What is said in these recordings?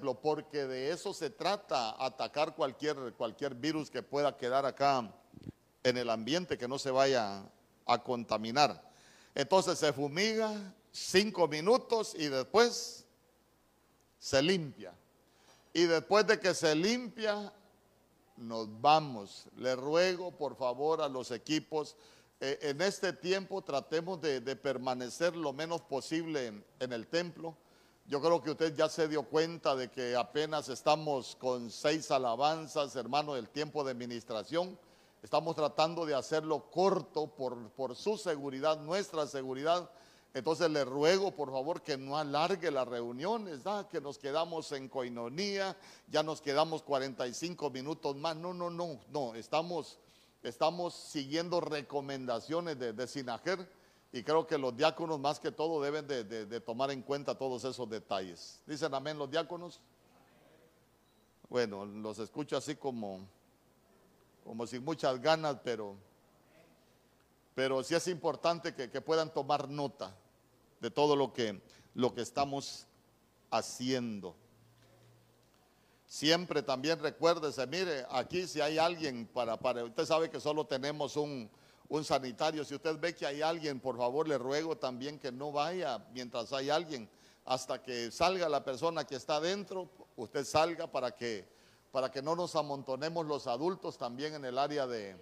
porque de eso se trata, atacar cualquier, cualquier virus que pueda quedar acá en el ambiente, que no se vaya a contaminar. Entonces se fumiga cinco minutos y después se limpia. Y después de que se limpia, nos vamos. Le ruego por favor a los equipos, eh, en este tiempo tratemos de, permanecer lo menos posible en el templo yo creo que usted ya se dio cuenta de que apenas estamos con seis alabanzas, hermano, del tiempo de administración. Estamos tratando de hacerlo corto por, por su seguridad, nuestra seguridad. Entonces le ruego por favor que no alargue las reuniones, que nos quedamos en coinonía, ya nos quedamos 45 minutos más. No, no, no, no, estamos, estamos siguiendo recomendaciones de, de Sinajer y creo que los diáconos más que todo deben de, tomar en cuenta todos esos detalles. ¿Dicen amén los diáconos? Bueno, los escucho así como, como sin muchas ganas, pero, pero sí es importante que, puedan tomar nota de todo lo que, lo que estamos haciendo. Siempre también recuérdese, mire, aquí si hay alguien para, para, usted sabe que solo tenemos un, un sanitario. Si usted ve que hay alguien, por favor le ruego también que no vaya mientras hay alguien. Hasta que salga la persona que está dentro, usted salga para que, para que no nos amontonemos los adultos también en el área de...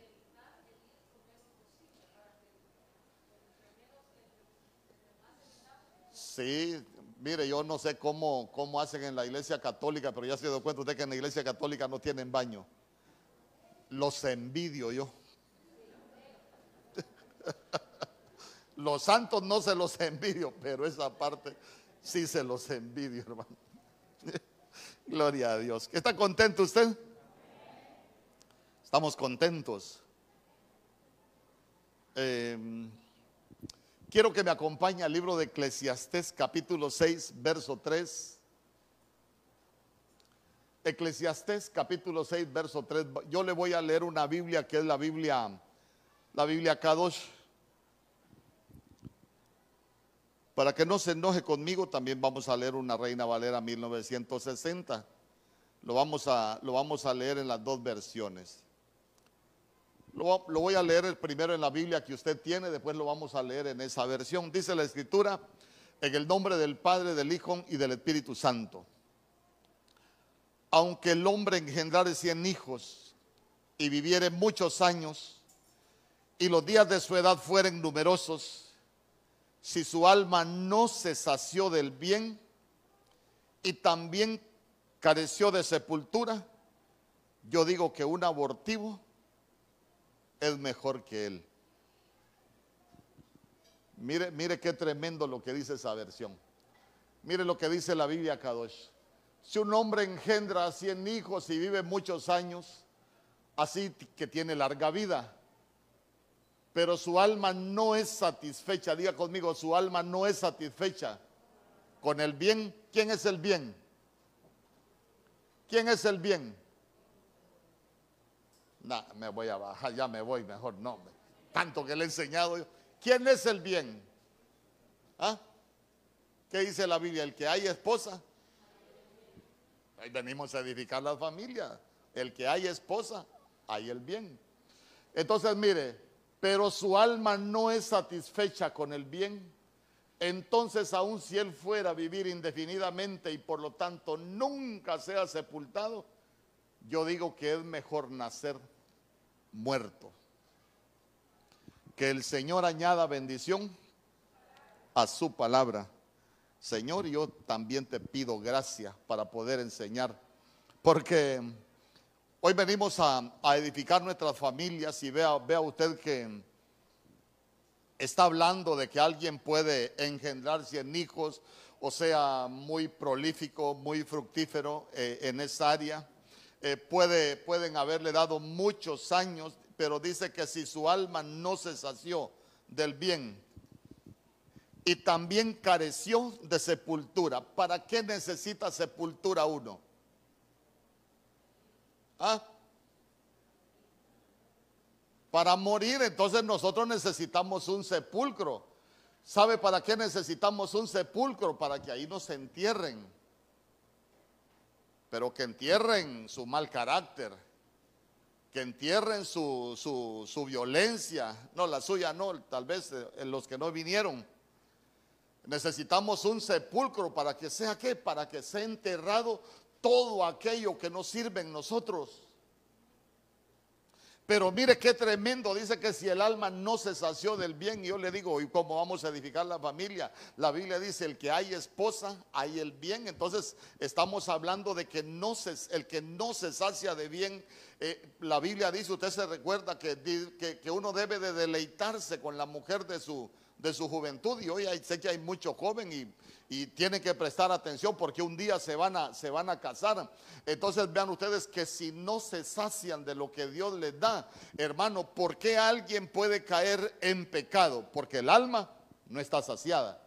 Sí, mire, yo no sé cómo, cómo hacen en la iglesia católica, pero ya se dio cuenta usted que en la iglesia católica no tienen baño. Los envidio yo. Los santos no se los envidio, pero esa parte sí se los envidio, hermano. Gloria a Dios. ¿Está contento usted? Estamos contentos. Em, quiero que me acompañe al libro de Eclesiastés capítulo 6, verso 3. Eclesiastés capítulo 6, verso 3. Yo le voy a leer una Biblia que es la Biblia la Biblia Kadosh. Para que no se enoje conmigo, también vamos a leer una Reina Valera 1960. Lo vamos a, lo vamos a leer en las dos versiones. Lo, voy a leer primero en la Biblia que usted tiene, después lo vamos a leer en esa versión. Dice la Escritura, en el nombre del Padre, del Hijo y del Espíritu Santo. Aunque el hombre engendrare cien hijos y viviere muchos años, y los días de su edad fueren numerosos, si su alma no se sació del bien y también careció de sepultura, yo digo que un abortivo es mejor que él. Mire, mire qué tremendo lo que dice esa versión. Mire lo que dice la Biblia Kadosh. Si un hombre engendra a cien hijos y vive muchos años, así que tiene larga vida pero su alma no es satisfecha. Diga conmigo, su alma no es satisfecha con el bien. ¿Quién es el bien? ¿Quién es el bien? No, me voy a bajar, ya me voy mejor, no. Tanto que le he enseñado. ¿Quién es el bien? ¿Ah? ¿Qué dice la Biblia? El que hay esposa. Ahí venimos a edificar la familia. El que hay esposa, hay el bien. Entonces, mire, pero su alma no es satisfecha con el bien, entonces aun si él fuera a vivir indefinidamente y por lo tanto nunca sea sepultado, yo digo que es mejor nacer muerto. Que el Señor añada bendición a su palabra. Señor, yo también te pido gracia para poder enseñar, porque Hoy venimos a, edificar nuestras familias y vea, vea usted que está hablando de que alguien puede engendrar cien hijos, o sea, muy prolífico, muy fructífero eh, en esa área. Eh, puede, pueden haberle dado muchos años, pero dice que si su alma no se sació del bien y también careció de sepultura, ¿para qué necesita sepultura uno? ¿Ah? Para morir, entonces nosotros necesitamos un sepulcro. ¿Sabe para qué necesitamos un sepulcro? Para que ahí nos entierren. pero que entierren su mal carácter, que entierren su, su, su violencia, no, la suya no, tal vez eh, los que no vinieron. Necesitamos un sepulcro para que sea qué, para que sea enterrado todo aquello que nos sirve en nosotros. Pero mire qué tremendo, dice que si el alma no se sació del bien, yo le digo, ¿y cómo vamos a edificar la familia? La Biblia dice, el que hay esposa, hay el bien. Entonces estamos hablando de que no se, el que no se sacia de bien, eh, la Biblia dice, usted se recuerda que, que, que uno debe de deleitarse con la mujer de su, de su juventud y hoy sé que hay mucho joven y, tienen que prestar atención porque un día se van, a, se van a casar. Entonces vean ustedes que si no se sacian de lo que Dios les da, hermano, ¿por qué alguien puede caer en pecado? Porque el alma no está saciada.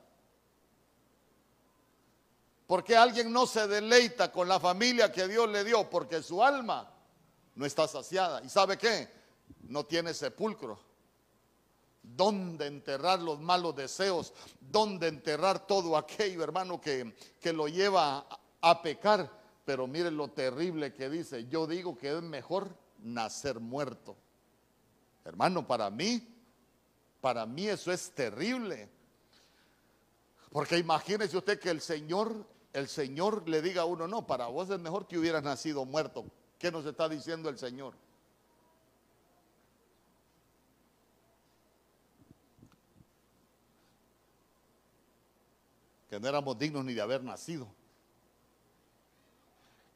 ¿Por qué alguien no se deleita con la familia que Dios le dio? Porque su alma no está saciada. ¿Y sabe qué? No tiene sepulcro dónde enterrar los malos deseos, dónde enterrar todo aquello, hermano, que, que lo lleva a, pecar. Pero mire lo terrible que dice, yo digo que es mejor nacer muerto. Hermano, para mí, para mí eso es terrible. Porque imagínese usted que el Señor, el Señor le diga a uno, no, para vos es mejor que hubieras nacido muerto. ¿Qué nos está diciendo el Señor? No éramos dignos ni de haber nacido.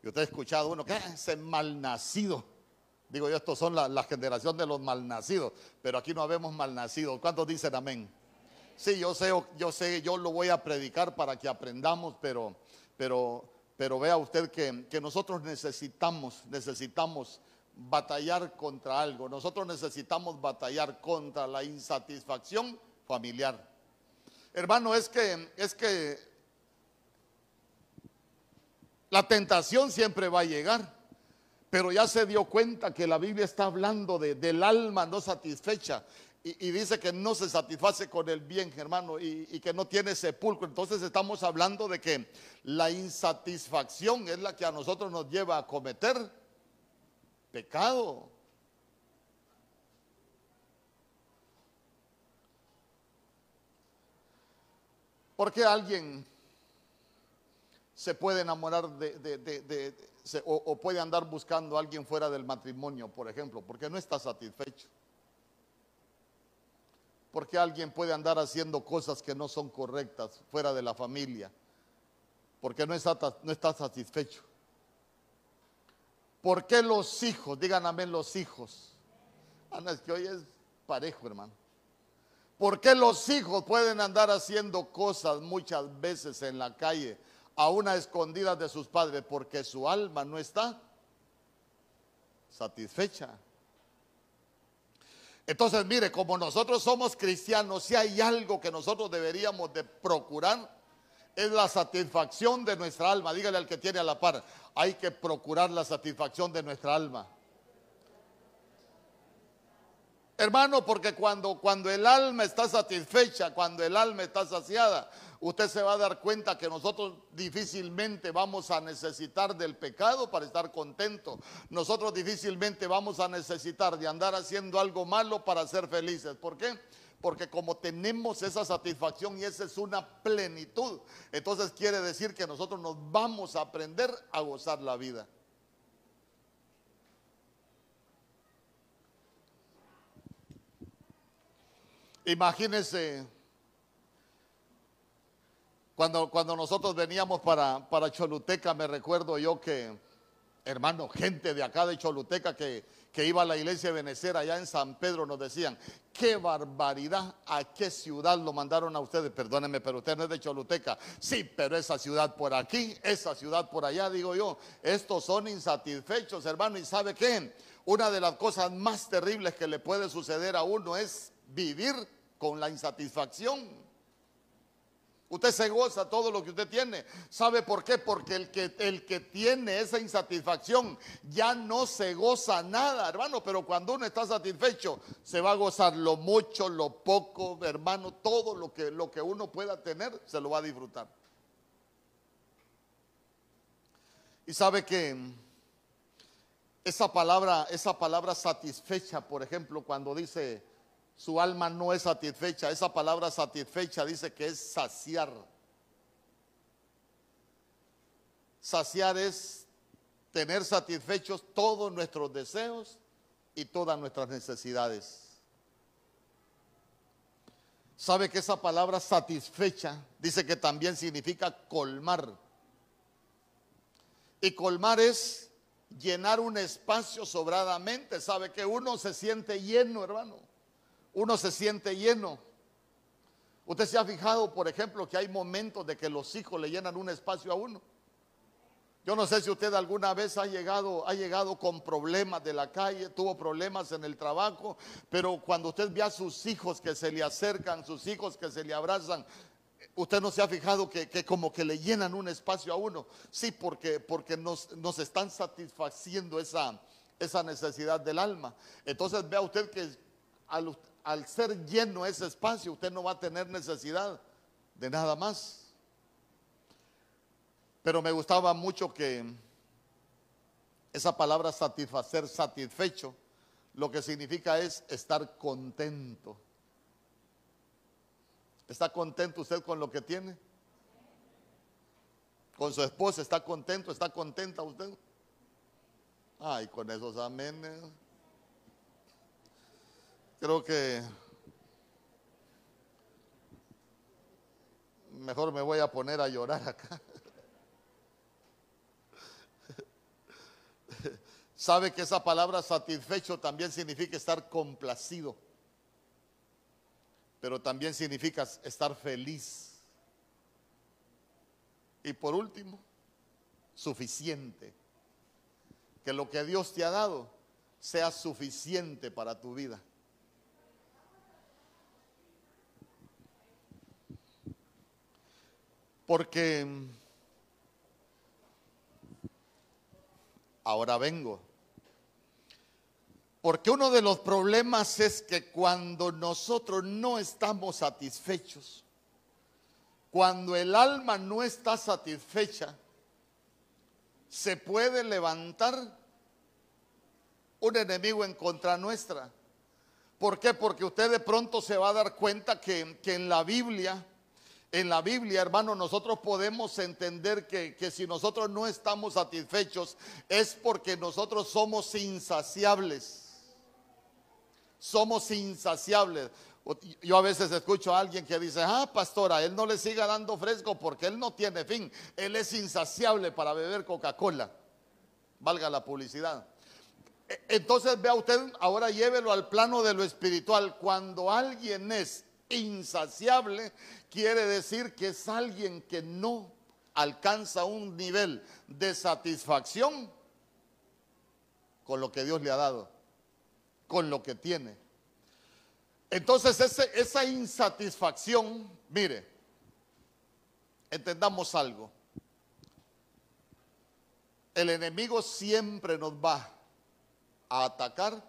Y usted ha escuchado uno, que es ese malnacido? Digo yo, estos son la, la, generación de los malnacidos, pero aquí no habemos malnacidos. ¿Cuántos dicen amén? Sí, yo sé, yo sé, yo lo voy a predicar para que aprendamos, pero, pero, pero vea usted que, que nosotros necesitamos, necesitamos batallar contra algo. Nosotros necesitamos batallar contra la insatisfacción familiar. Hermano, es que es que la tentación siempre va a llegar, pero ya se dio cuenta que la Biblia está hablando de, del alma no satisfecha y, dice que no se satisface con el bien, hermano, y que no tiene sepulcro. Entonces estamos hablando de que la insatisfacción es la que a nosotros nos lleva a cometer pecado. ¿Por qué alguien se puede enamorar de, o, puede andar buscando a alguien fuera del matrimonio, por ejemplo? Porque no está satisfecho. Porque alguien puede andar haciendo cosas que no son correctas fuera de la familia. Porque no está, no está satisfecho. ¿Por qué los hijos? Díganme los hijos. Ana, es que hoy es parejo, hermano. ¿Por qué los hijos pueden andar haciendo cosas muchas veces en la calle, a una escondida de sus padres? Porque su alma no está satisfecha. Entonces, mire, como nosotros somos cristianos, si hay algo que nosotros deberíamos de procurar, es la satisfacción de nuestra alma. Dígale al que tiene a la par, hay que procurar la satisfacción de nuestra alma. Hermano, porque cuando, cuando el alma está satisfecha, cuando el alma está saciada, usted se va a dar cuenta que nosotros difícilmente vamos a necesitar del pecado para estar contentos. Nosotros difícilmente vamos a necesitar de andar haciendo algo malo para ser felices. ¿Por qué? Porque como tenemos esa satisfacción y esa es una plenitud, entonces quiere decir que nosotros nos vamos a aprender a gozar la vida. Imagínense cuando, cuando nosotros veníamos para, para Choluteca, me recuerdo yo que, hermano, gente de acá de Choluteca que, que iba a la iglesia de Benecer allá en San Pedro nos decían, qué barbaridad, a qué ciudad lo mandaron a ustedes, perdónenme, pero usted no es de Choluteca, sí, pero esa ciudad por aquí, esa ciudad por allá, digo yo, estos son insatisfechos, hermano, y sabe qué, una de las cosas más terribles que le puede suceder a uno es vivir con la insatisfacción. Usted se goza todo lo que usted tiene. ¿Sabe por qué? Porque el que, el que tiene esa insatisfacción ya no se goza nada, hermano. Pero cuando uno está satisfecho, se va a gozar lo mucho, lo poco, hermano. Todo lo que, lo que uno pueda tener, se lo va a disfrutar. Y sabe que esa palabra, esa palabra satisfecha, por ejemplo, cuando dice su alma no es satisfecha, esa palabra satisfecha dice que es saciar. Saciar es tener satisfechos todos nuestros deseos y todas nuestras necesidades. Sabe que esa palabra satisfecha dice que también significa colmar. Y colmar es llenar un espacio sobradamente. Sabe que uno se siente lleno, hermano. Uno se siente lleno. Usted se ha fijado, por ejemplo, que hay momentos de que los hijos le llenan un espacio a uno. Yo no sé si usted alguna vez ha llegado, ha llegado con problemas de la calle, tuvo problemas en el trabajo, pero cuando usted ve a sus hijos que se le acercan, sus hijos que se le abrazan, usted no se ha fijado que, como que le llenan un espacio a uno. Sí, porque, porque nos, están satisfaciendo esa, esa necesidad del alma. Entonces vea usted que al, al ser lleno ese espacio, usted no va a tener necesidad de nada más. Pero me gustaba mucho que esa palabra satisfacer, satisfecho, lo que significa es estar contento. ¿Está contento usted con lo que tiene? ¿Con su esposa está contento? ¿Está contenta usted? Ay, con esos amenes. Creo que mejor me voy a poner a llorar acá. Sabe que esa palabra satisfecho también significa estar complacido, pero también significa estar feliz. Y por último, suficiente. Que lo que Dios te ha dado sea suficiente para tu vida. Porque ahora vengo porque uno de los problemas es que cuando nosotros no estamos satisfechos, cuando el alma no está satisfecha, se puede levantar un enemigo en contra nuestra. ¿Por qué? Porque usted de pronto se va a dar cuenta que, en la Biblia, en la Biblia, hermano, nosotros podemos entender que, que si nosotros no estamos satisfechos es porque nosotros somos insaciables somos insaciables. Yo a veces escucho a alguien que dice, ah, pastora, él no le siga dando fresco porque él no tiene fin. Él es insaciable para beber Coca-Cola. Valga la publicidad. E, entonces vea usted, ahora llévelo al plano de lo espiritual. Cuando alguien es insaciable, quiere decir que es alguien que no alcanza un nivel de satisfacción con lo que Dios le ha dado con lo que tiene. Entonces esa insatisfacción, mire, entendamos algo. El enemigo siempre nos va a atacar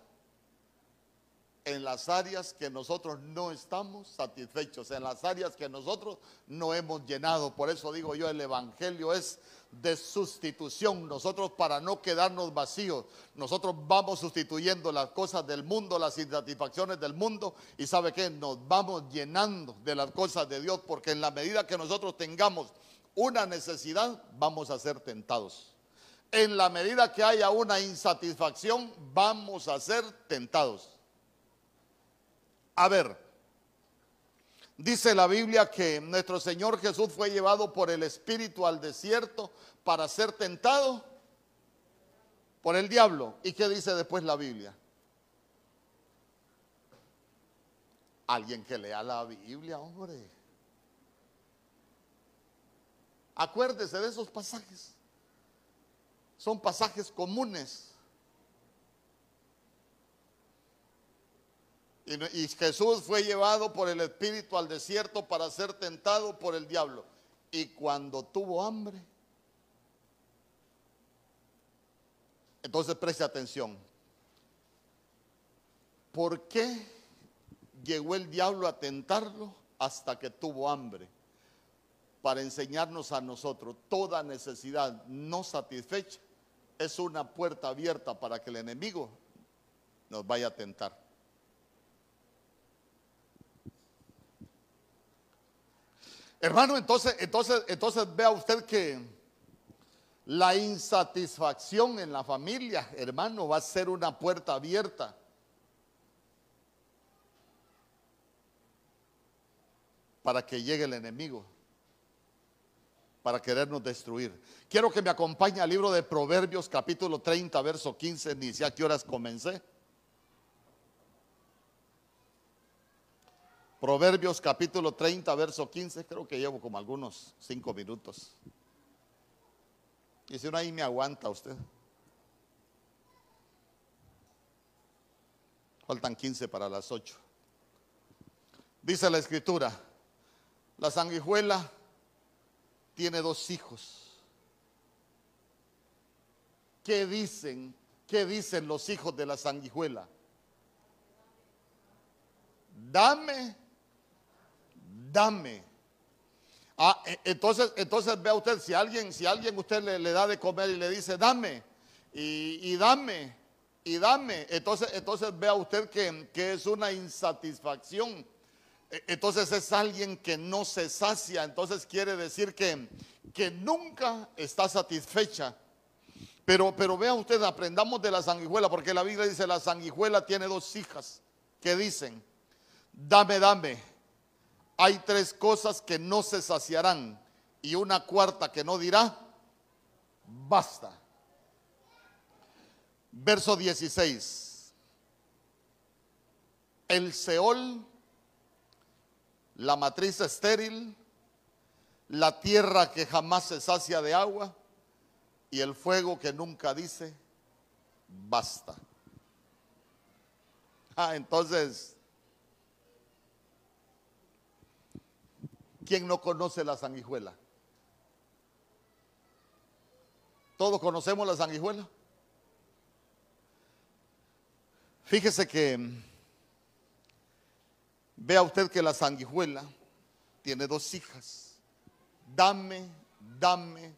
en las áreas que nosotros no estamos satisfechos, en las áreas que nosotros no hemos llenado. Por eso digo yo, el Evangelio es de sustitución. Nosotros para no quedarnos vacíos, nosotros vamos sustituyendo las cosas del mundo, las insatisfacciones del mundo y sabe que nos vamos llenando de las cosas de Dios porque en la medida que nosotros tengamos una necesidad, vamos a ser tentados. En la medida que haya una insatisfacción, vamos a ser tentados. A ver, dice la Biblia que nuestro Señor Jesús fue llevado por el Espíritu al desierto para ser tentado por el diablo. ¿Y qué dice después la Biblia? Alguien que lea la Biblia, hombre. Acuérdese de esos pasajes. Son pasajes comunes. Y, Jesús fue llevado por el Espíritu al desierto para ser tentado por el diablo. Y cuando tuvo hambre, entonces preste atención. ¿Por qué llegó el diablo a tentarlo hasta que tuvo hambre? para enseñarnos a nosotros toda necesidad no satisfecha es una puerta abierta para que el enemigo nos vaya a tentar. Hermano, entonces, entonces, entonces vea usted que la insatisfacción en la familia, hermano, va a ser una puerta abierta para que llegue el enemigo, para querernos destruir. Quiero que me acompañe al libro de Proverbios capítulo 30, verso 15, ni sé a qué horas comencé. Proverbios capítulo 30, verso 15, creo que llevo como algunos cinco minutos. Y si no, ahí me aguanta usted. Faltan 15 para las 8. Dice la escritura, la sanguijuela tiene dos hijos. ¿Qué dicen? ¿Qué dicen los hijos de la sanguijuela? Dame dame. Ah, e, entonces, entonces vea usted, si alguien, si alguien usted le, da de comer y le dice, dame, y, dame, y dame, entonces, entonces vea usted que, que es una insatisfacción. E, entonces es alguien que no se sacia, entonces quiere decir que, que nunca está satisfecha. Pero, pero vea usted, aprendamos de la sanguijuela, porque la Biblia dice, la sanguijuela tiene dos hijas que dicen, dame, dame hay tres cosas que no se saciarán y una cuarta que no dirá, basta. Verso 16. El Seol, la matriz estéril, la tierra que jamás se sacia de agua y el fuego que nunca dice, basta. Ah, entonces ¿Quién no conoce la sanguijuela? ¿Todos conocemos la sanguijuela? Fíjese que vea usted que la sanguijuela tiene dos hijas. Dame, dame.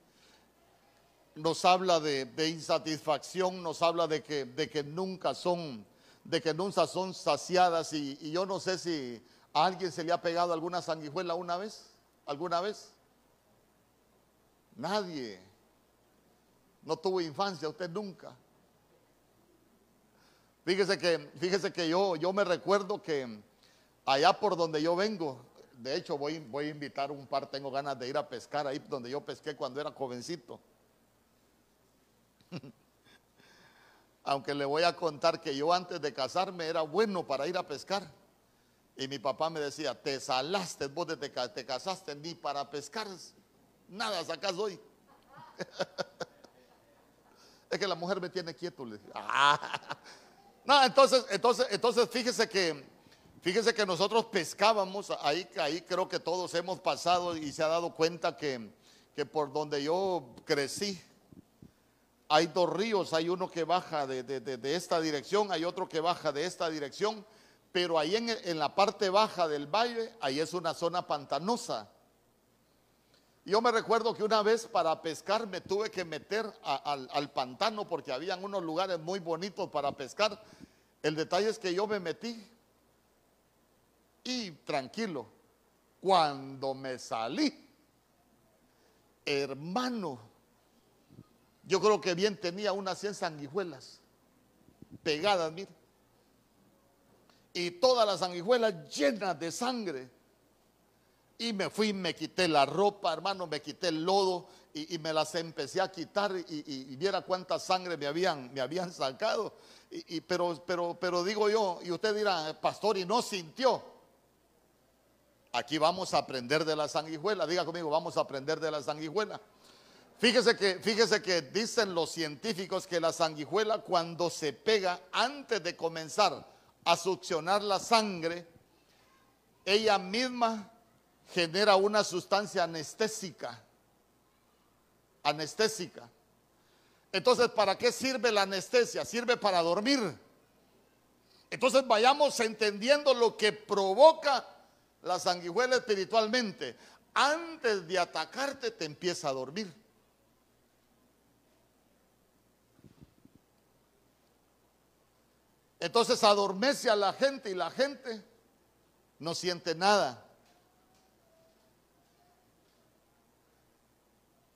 Nos habla de, insatisfacción, nos habla de que, de que nunca son, de que nunca son saciadas. y yo no sé si ¿A alguien se le ha pegado alguna sanguijuela una vez? ¿Alguna vez? Nadie. No tuvo infancia, usted nunca. Fíjese que, fíjese que yo, yo me recuerdo que allá por donde yo vengo, de hecho voy, voy a invitar un par, tengo ganas de ir a pescar ahí donde yo pesqué cuando era jovencito. Aunque le voy a contar que yo antes de casarme era bueno para ir a pescar. Y mi papá me decía, te salaste, vos te, te casaste ni para pescar, nada sacas hoy. es que la mujer me tiene quieto. No, entonces, entonces, entonces fíjese que, fíjese que nosotros pescábamos, ahí, ahí creo que todos hemos pasado y se ha dado cuenta que, que por donde yo crecí, hay dos ríos, hay uno que baja de, de esta dirección, hay otro que baja de esta dirección pero ahí en, la parte baja del valle, ahí es una zona pantanosa. Yo me recuerdo que una vez para pescar me tuve que meter al, al, pantano porque habían unos lugares muy bonitos para pescar. El detalle es que yo me metí y tranquilo, cuando me salí, hermano, yo creo que bien tenía unas 100 sanguijuelas pegadas, mire y todas las sanguijuelas llenas de sangre. Y me fui, me quité la ropa, hermano, me quité el lodo y, me las empecé a quitar y, viera cuánta sangre me habían, me habían sacado. Pero, pero, pero digo yo, y usted dirá, pastor, y no sintió. Aquí vamos a aprender de la sanguijuela. Diga conmigo, vamos a aprender de la sanguijuela. Fíjese que, fíjese que dicen los científicos que la sanguijuela cuando se pega antes de comenzar a succionar la sangre, ella misma genera una sustancia anestésica. Anestésica. Entonces, ¿para qué sirve la anestesia? Sirve para dormir. Entonces vayamos entendiendo lo que provoca la sanguijuela espiritualmente. antes de atacarte te empieza a dormir. Entonces adormece a la gente y la gente no siente nada.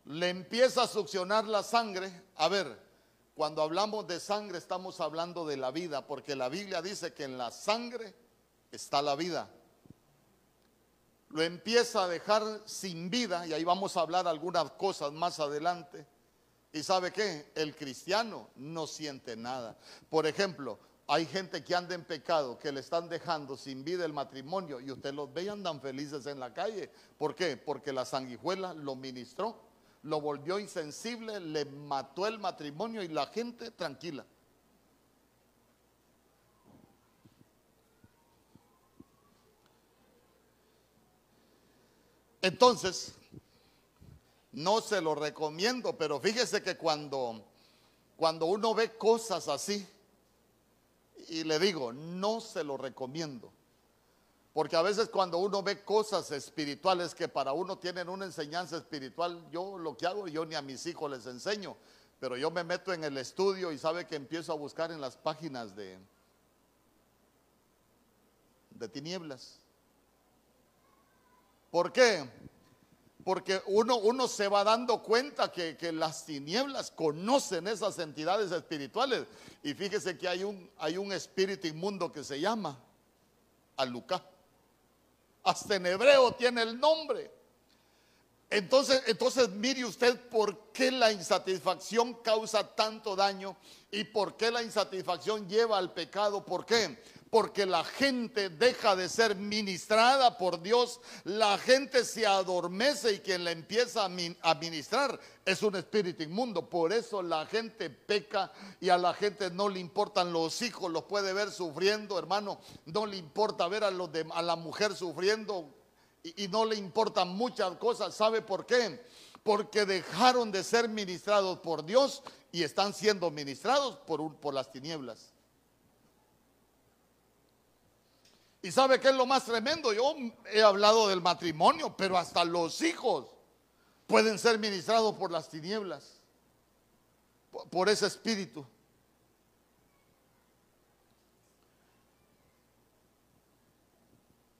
Le empieza a succionar la sangre. A ver, cuando hablamos de sangre estamos hablando de la vida, porque la Biblia dice que en la sangre está la vida. Lo empieza a dejar sin vida, y ahí vamos a hablar algunas cosas más adelante. ¿Y sabe qué? El cristiano no siente nada. Por ejemplo, hay gente que anda en pecado, que le están dejando sin vida el matrimonio y usted los ve y andan felices en la calle. ¿Por qué? Porque la sanguijuela lo ministró, lo volvió insensible, le mató el matrimonio y la gente tranquila. Entonces, no se lo recomiendo, pero fíjese que cuando, cuando uno ve cosas así, y le digo, no se lo recomiendo. Porque a veces cuando uno ve cosas espirituales que para uno tienen una enseñanza espiritual, yo lo que hago, yo ni a mis hijos les enseño, pero yo me meto en el estudio y sabe que empiezo a buscar en las páginas de, de tinieblas. ¿Por qué? Porque uno, uno se va dando cuenta que, las tinieblas conocen esas entidades espirituales. Y fíjese que hay un, hay un espíritu inmundo que se llama Alucá. Hasta en hebreo tiene el nombre. Entonces, entonces mire usted por qué la insatisfacción causa tanto daño y por qué la insatisfacción lleva al pecado. ¿Por qué? Porque la gente deja de ser ministrada por Dios, la gente se adormece y quien la empieza a ministrar es un espíritu inmundo. Por eso la gente peca y a la gente no le importan los hijos, los puede ver sufriendo, hermano, no le importa ver a, los a la mujer sufriendo y, no le importan muchas cosas. ¿Sabe por qué? Porque dejaron de ser ministrados por Dios y están siendo ministrados por, por las tinieblas. ¿Y sabe qué es lo más tremendo? Yo he hablado del matrimonio, pero hasta los hijos pueden ser ministrados por las tinieblas, por ese espíritu.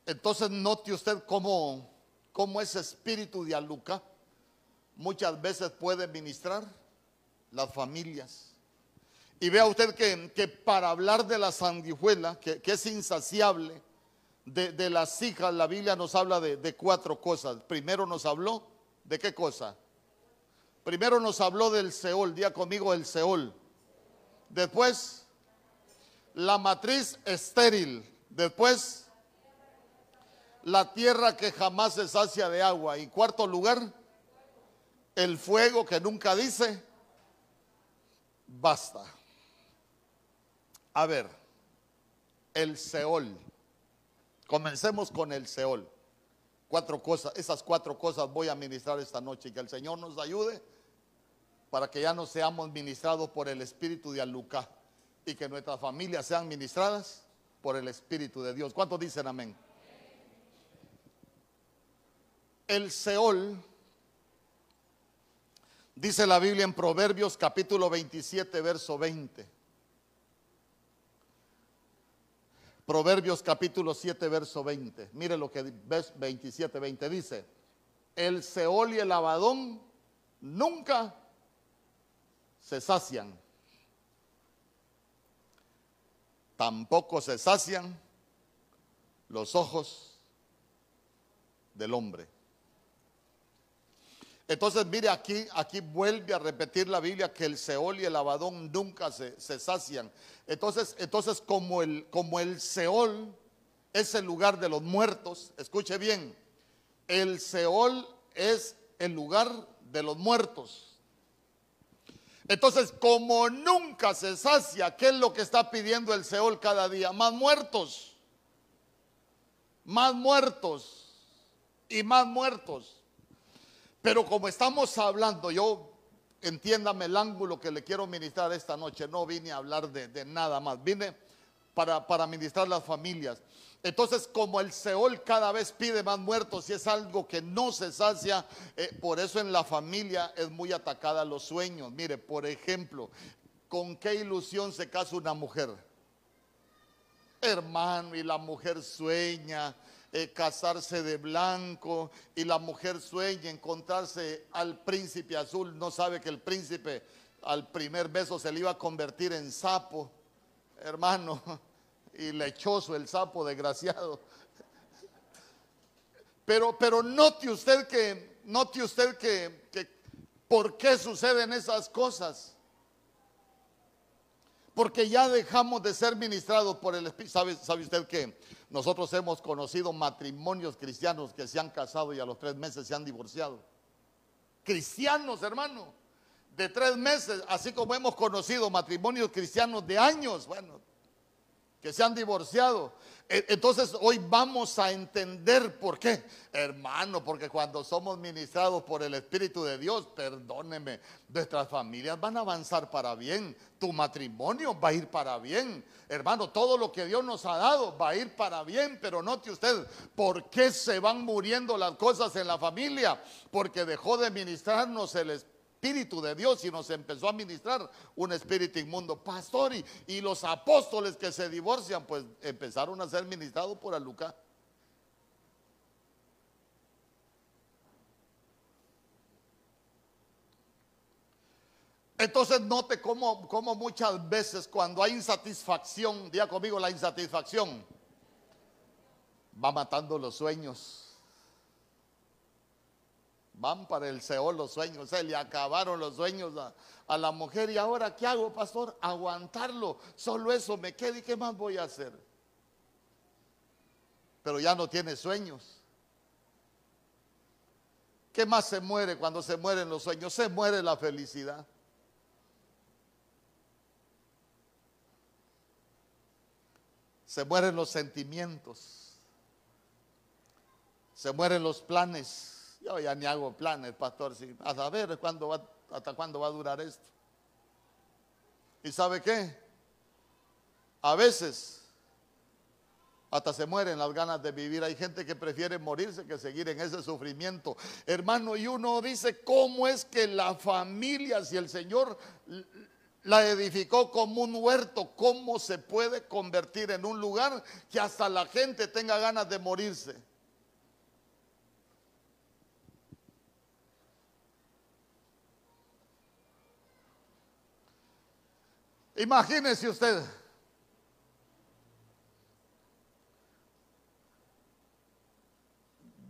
Entonces note usted cómo, cómo ese espíritu de Aluca muchas veces puede ministrar las familias. Y vea usted que, para hablar de la sanguijuela, que es insaciable, de, las hijas, la Biblia nos habla de, de cuatro cosas. Primero nos habló de qué cosa. Primero nos habló del Seol, día conmigo el Seol. Después, la matriz estéril. Después, la tierra que jamás se sacia de agua. Y cuarto lugar, el fuego que nunca dice, basta. A ver, el Seol. Comencemos con el Seol. Cuatro cosas, esas cuatro cosas voy a ministrar esta noche. Que el Señor nos ayude para que ya no seamos ministrados por el Espíritu de Alucá y que nuestras familias sean ministradas por el Espíritu de Dios. ¿Cuántos dicen amén? El Seol, dice la Biblia en Proverbios capítulo 27, verso 20. Proverbios capítulo 7, verso 20. Mire lo que ves 27, 20 dice. El Seol y el Abadón nunca se sacian. Tampoco se sacian los ojos del hombre. Entonces, mire aquí, aquí vuelve a repetir la Biblia que el Seol y el Abadón nunca se, sacian. Entonces, entonces como, el, como el Seol es el lugar de los muertos, escuche bien, el Seol es el lugar de los muertos. Entonces, como nunca se sacia, ¿qué es lo que está pidiendo el Seol cada día? Más muertos, más muertos y más muertos. Pero como estamos hablando, yo entiéndame el ángulo que le quiero ministrar esta noche, no vine a hablar de, nada más, vine para, para ministrar las familias. Entonces, como el Seol cada vez pide más muertos y es algo que no se sacia, eh, por eso en la familia es muy atacada los sueños. Mire, por ejemplo, ¿con qué ilusión se casa una mujer? Hermano, y la mujer sueña eh, casarse de blanco y la mujer sueña encontrarse al príncipe azul, no sabe que el príncipe al primer beso se le iba a convertir en sapo, hermano, y lechoso el sapo desgraciado. Pero, pero note usted que, note usted que, que, ¿por qué suceden esas cosas? Porque ya dejamos de ser ministrados por el Espíritu. ¿Sabe, ¿Sabe usted que nosotros hemos conocido matrimonios cristianos que se han casado y a los tres meses se han divorciado? Cristianos, hermano, de tres meses, así como hemos conocido matrimonios cristianos de años, bueno, que se han divorciado. E, entonces hoy vamos a entender por qué, hermano, porque cuando somos ministrados por el Espíritu de Dios, perdóneme, nuestras familias van a avanzar para bien, tu matrimonio va a ir para bien, hermano, todo lo que Dios nos ha dado va a ir para bien, pero note usted, ¿por qué se van muriendo las cosas en la familia? Porque dejó de ministrarnos el Espíritu espíritu de Dios y nos empezó a ministrar un espíritu inmundo. Pastor, y, los apóstoles que se divorcian, pues empezaron a ser ministrados por Aluca. Entonces note cómo, cómo, muchas veces cuando hay insatisfacción, diga conmigo la insatisfacción, va matando los sueños. Van para el Seol los sueños. Se le acabaron los sueños a, la mujer. ¿Y ahora qué hago, pastor? Aguantarlo. Solo eso me queda. ¿Y qué más voy a hacer? Pero ya no tiene sueños. ¿Qué más se muere cuando se mueren los sueños? Se muere la felicidad. Se mueren los sentimientos. Se mueren los planes yo ya ni hago planes, pastor, a saber cuándo va, hasta cuándo va a durar esto. ¿Y sabe qué? A veces hasta se mueren las ganas de vivir. Hay gente que prefiere morirse que seguir en ese sufrimiento. Hermano, y uno dice, ¿cómo es que la familia, si el Señor la edificó como un huerto, cómo se puede convertir en un lugar que hasta la gente tenga ganas de morirse? Imagínese usted.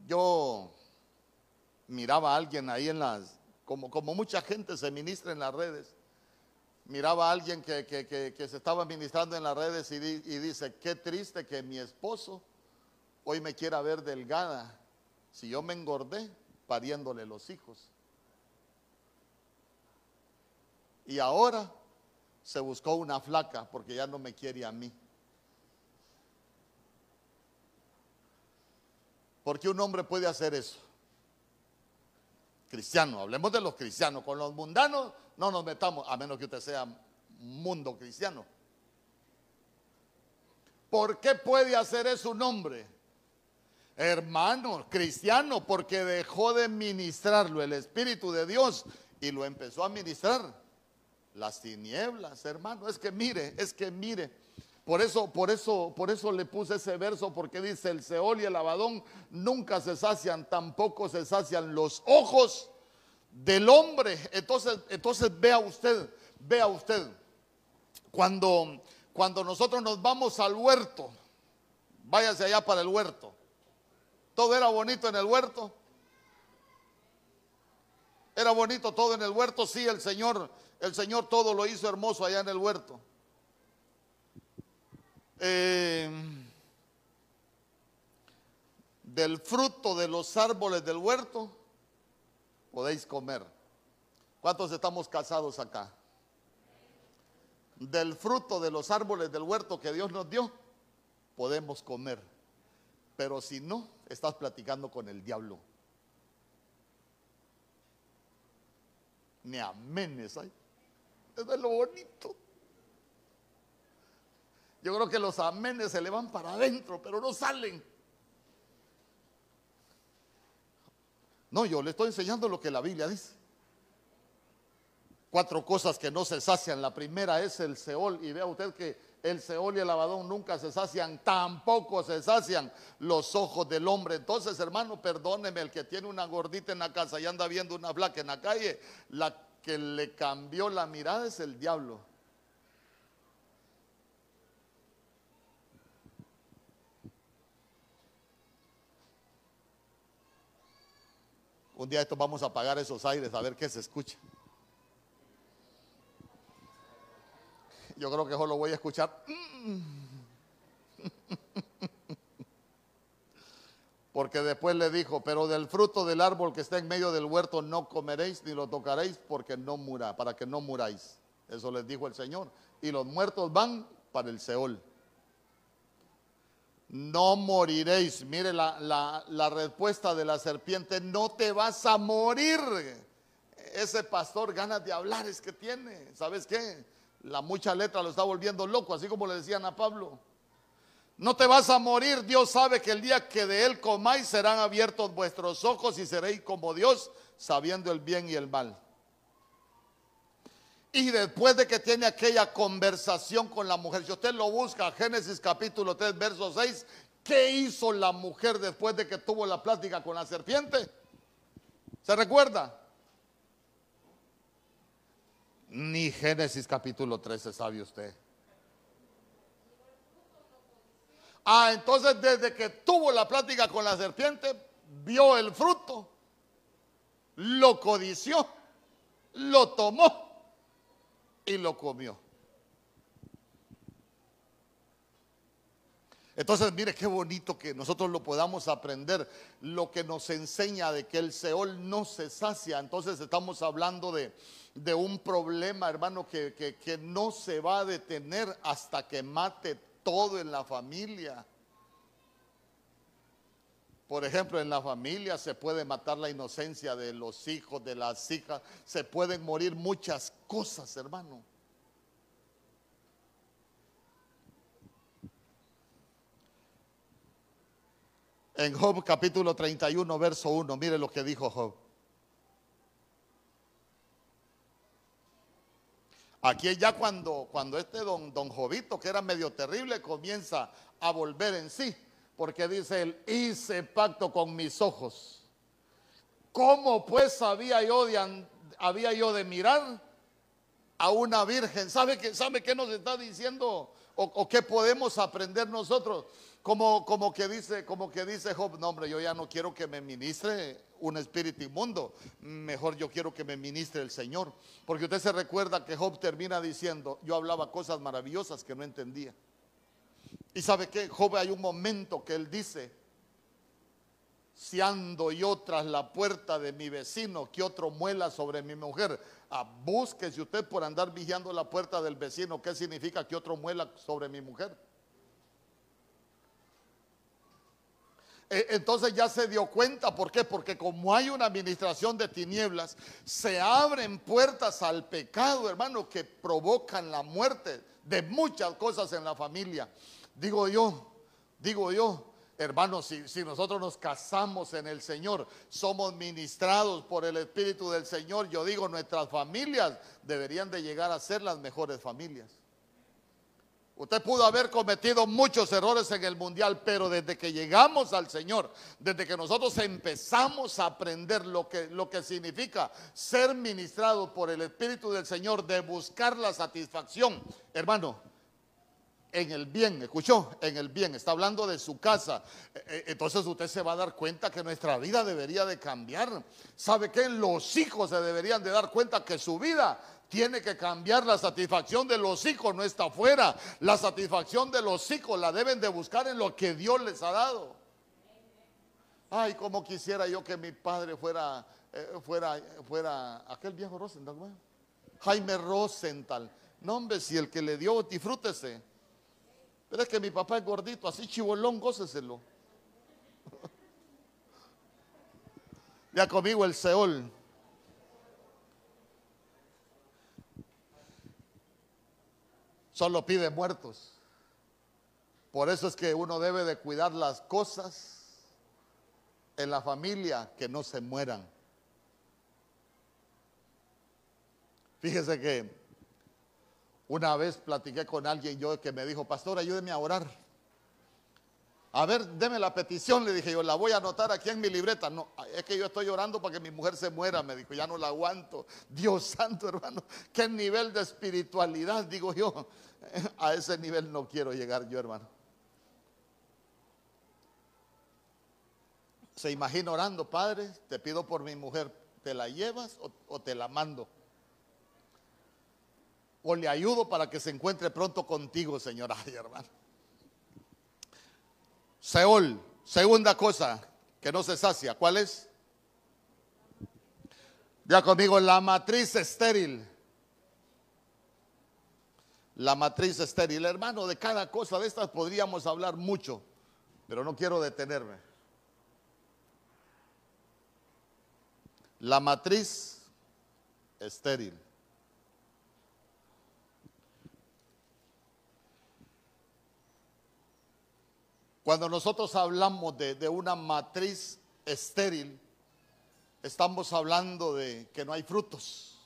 Yo miraba a alguien ahí en las, como, como mucha gente se ministra en las redes, miraba a alguien que, se estaba ministrando en las redes y, y dice, qué triste que mi esposo hoy me quiera ver delgada, si yo me engordé pariéndole los hijos. Y ahora se buscó una flaca porque ya no me quiere a mí. Porque un hombre puede hacer eso? Cristiano, hablemos de los cristianos. Con los mundanos no nos metamos, a menos que usted sea mundo cristiano. ¿Por qué puede hacer eso un hombre? Hermano, cristiano, porque dejó de ministrarlo el Espíritu de Dios y lo empezó a ministrar las tinieblas, hermano. Es que mire, es que mire. Por eso, por eso, por eso le puse ese verso, porque dice el Seol y el Abadón nunca se sacian, tampoco se sacian los ojos del hombre. Entonces, entonces vea usted, vea usted, cuando, cuando nosotros nos vamos al huerto, váyase allá para el huerto. Todo era bonito en el huerto. Era bonito todo en el huerto, sí, el Señor el Señor todo lo hizo hermoso allá en el huerto. Eh, del fruto de los árboles del huerto podéis comer. ¿Cuántos estamos casados acá? Del fruto de los árboles del huerto que Dios nos dio, podemos comer. Pero si no, estás platicando con el diablo. Ni amenes. Es de lo bonito. Yo creo que los amenes se le van para adentro, pero no salen. No, yo le estoy enseñando lo que la Biblia dice. Cuatro cosas que no se sacian. La primera es el Seol. Y vea usted que el Seol y el Abadón nunca se sacian. Tampoco se sacian los ojos del hombre. Entonces, hermano, perdóneme, el que tiene una gordita en la casa y anda viendo una flaca en la calle, la que le cambió la mirada es el diablo. Un día esto vamos a apagar esos aires a ver qué se escucha. Yo creo que solo voy a escuchar. Porque después le dijo, pero del fruto del árbol que está en medio del huerto no comeréis ni lo tocaréis porque no mura, para que no muráis. Eso les dijo el Señor. Y los muertos van para el Seol no moriréis. Mire la, respuesta de la serpiente, no te vas a morir. Ese pastor ganas de hablar es que tiene. ¿Sabes qué? La mucha letra lo está volviendo loco, así como le decían a Pablo. No te vas a morir, Dios sabe que el día que de él comáis serán abiertos vuestros ojos y seréis como Dios, sabiendo el bien y el mal. Y después de que tiene aquella conversación con la mujer, si usted lo busca, Génesis capítulo 3, verso 6, ¿qué hizo la mujer después de que tuvo la plática con la serpiente? ¿Se recuerda? Ni Génesis capítulo 13 sabe usted. Ah, entonces desde que tuvo la plática con la serpiente, vio el fruto, lo codició, lo tomó y lo comió. Entonces, mire qué bonito que nosotros lo podamos aprender, lo que nos enseña de que el Seol no se sacia. Entonces estamos hablando de, un problema, hermano, que, que no se va a detener hasta que mate todo en la familia. Por ejemplo, en la familia se puede matar la inocencia de los hijos, de las hijas, se pueden morir muchas cosas, hermano. En Job capítulo 31, verso 1, mire lo que dijo Job. Aquí ya cuando, cuando este don, don Jobito, que era medio terrible, comienza a volver en sí porque dice él, hice pacto con mis ojos. ¿Cómo pues había yo de, había yo de mirar a una virgen? ¿Sabe, que, sabe qué nos está diciendo o, qué podemos aprender nosotros? Como, como, que dice, como que dice Job, no hombre, yo ya no quiero que me ministre un espíritu inmundo, mejor yo quiero que me ministre el Señor. Porque usted se recuerda que Job termina diciendo, yo hablaba cosas maravillosas que no entendía. Y sabe que Job hay un momento que él dice, si ando yo tras la puerta de mi vecino, que otro muela sobre mi mujer, ah, búsquese usted por andar vigiando la puerta del vecino, ¿qué significa que otro muela sobre mi mujer? Entonces ya se dio cuenta, ¿por qué? Porque como hay una administración de tinieblas, se abren puertas al pecado, hermano, que provocan la muerte de muchas cosas en la familia. Digo yo, digo yo, hermanos, si, si, nosotros nos casamos en el Señor, somos ministrados por el Espíritu del Señor, yo digo, nuestras familias deberían de llegar a ser las mejores familias. Usted pudo haber cometido muchos errores en el mundial, pero desde que llegamos al Señor, desde que nosotros empezamos a aprender lo que, lo que significa ser ministrado por el Espíritu del Señor, de buscar la satisfacción, hermano, en el bien, escuchó, en el bien, está hablando de su casa. Eh, eh, entonces usted se va a dar cuenta que nuestra vida debería de cambiar. ¿Sabe qué? Los hijos se deberían de dar cuenta que su vida tiene que cambiar. La satisfacción de los hijos no está afuera. La satisfacción de los hijos la deben de buscar en lo que Dios les ha dado. Ay, como quisiera yo que mi padre fuera, eh, fuera, fuera aquel viejo Rosenthal, Jaime Rosenthal. No, hombre, si el que le dio, disfrútese. Pero es que mi papá es gordito, así chibolón, góceselo. ya conmigo el Seol. Solo pide muertos. Por eso es que uno debe de cuidar las cosas en la familia que no se mueran. Fíjese que una vez platiqué con alguien yo que me dijo, pastor, ayúdeme a orar. A ver, deme la petición, le dije yo, la voy a anotar aquí en mi libreta. No, es que yo estoy orando para que mi mujer se muera, me dijo, ya no la aguanto. Dios santo, hermano, qué nivel de espiritualidad, digo yo. A ese nivel no quiero llegar yo, hermano. Se imagina orando, Padre, te pido por mi mujer, ¿te la llevas o, o te la mando? o le ayudo para que se encuentre pronto contigo, Señor. Ay, hermano. Seol, segunda cosa que no se sacia, ¿cuál es? Ya conmigo, la matriz estéril. La matriz estéril, hermano, de cada cosa de estas podríamos hablar mucho, pero no quiero detenerme. La matriz estéril. Cuando nosotros hablamos de, una matriz estéril, estamos hablando de que no hay frutos.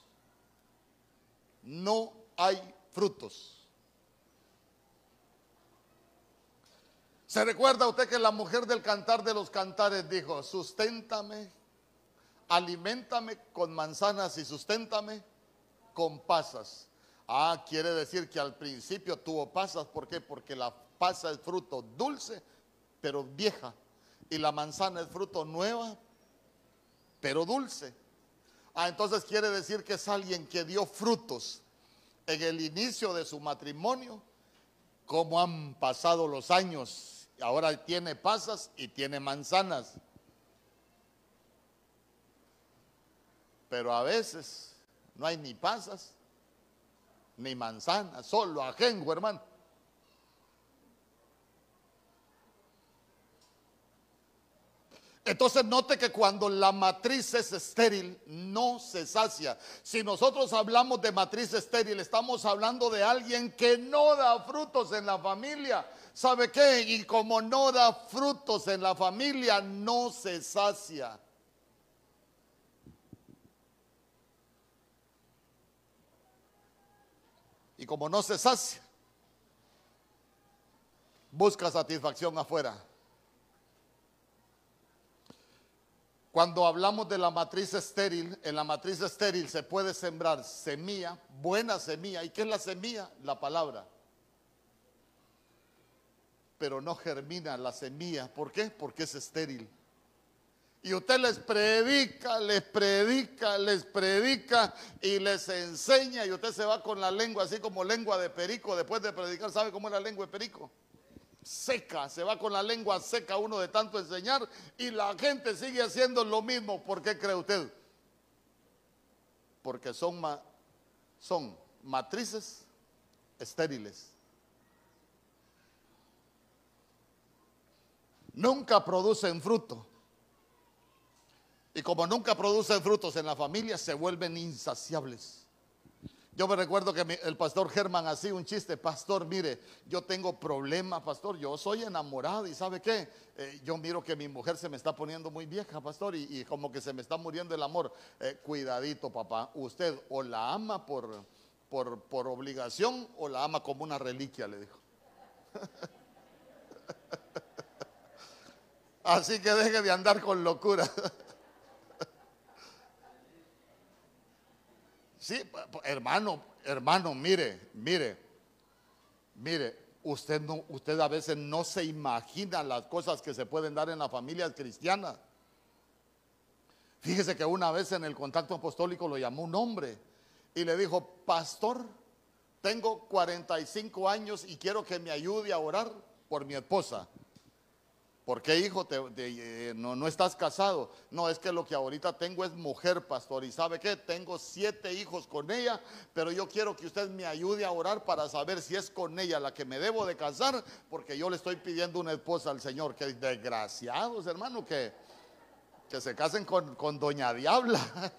No hay frutos. ¿Se recuerda usted que la mujer del cantar de los cantares dijo, susténtame, alimentame con manzanas y susténtame con pasas? Ah, quiere decir que al principio tuvo pasas, ¿por qué? Porque la pasa es fruto dulce, pero vieja. Y la manzana es fruto nueva, pero dulce. Ah, entonces quiere decir que es alguien que dio frutos en el inicio de su matrimonio, como han pasado los años. Ahora tiene pasas y tiene manzanas. Pero a veces no hay ni pasas ni manzanas, solo ajengo, hermano. Entonces note que cuando la matriz es estéril, no se sacia. Si nosotros hablamos de matriz estéril, estamos hablando de alguien que no da frutos en la familia. ¿Sabe qué? Y como no da frutos en la familia, no se sacia. Y como no se sacia, busca satisfacción afuera. Cuando hablamos de la matriz estéril, en la matriz estéril se puede sembrar semilla, buena semilla. ¿Y qué es la semilla? La palabra. Pero no germina la semilla. ¿Por qué? Porque es estéril. Y usted les predica, les predica, les predica y les enseña. Y usted se va con la lengua así como lengua de perico después de predicar. ¿Sabe cómo es la lengua de perico? Seca, se va con la lengua seca uno de tanto enseñar y la gente sigue haciendo lo mismo. ¿Por qué cree usted? Porque son, son matrices estériles. Nunca producen fruto. Y como nunca producen frutos en la familia, se vuelven insaciables. Yo me recuerdo que el pastor Germán hacía un chiste, pastor, mire, yo tengo problemas, pastor, yo soy enamorado y ¿sabe qué? Eh, yo miro que mi mujer se me está poniendo muy vieja, pastor, y, como que se me está muriendo el amor. Eh, cuidadito, papá, usted o la ama por, por, por obligación o la ama como una reliquia, le dijo. Así que deje de andar con locura. Sí, hermano, hermano, mire, mire, mire, usted, usted a veces no se imagina las cosas que se pueden dar en la familia cristiana. Fíjese que una vez en el contacto apostólico lo llamó un hombre y le dijo, pastor, tengo 45 años y quiero que me ayude a orar por mi esposa. ¿Por qué, hijo, te, eh, no, no, estás casado? No, es que lo que ahorita tengo es mujer, pastor. ¿Y sabe qué? Tengo siete hijos con ella, pero yo quiero que usted me ayude a orar para saber si es con ella la que me debo de casar, porque yo le estoy pidiendo una esposa al Señor. Que desgraciados, hermano, que, que se casen con, con Doña Diabla.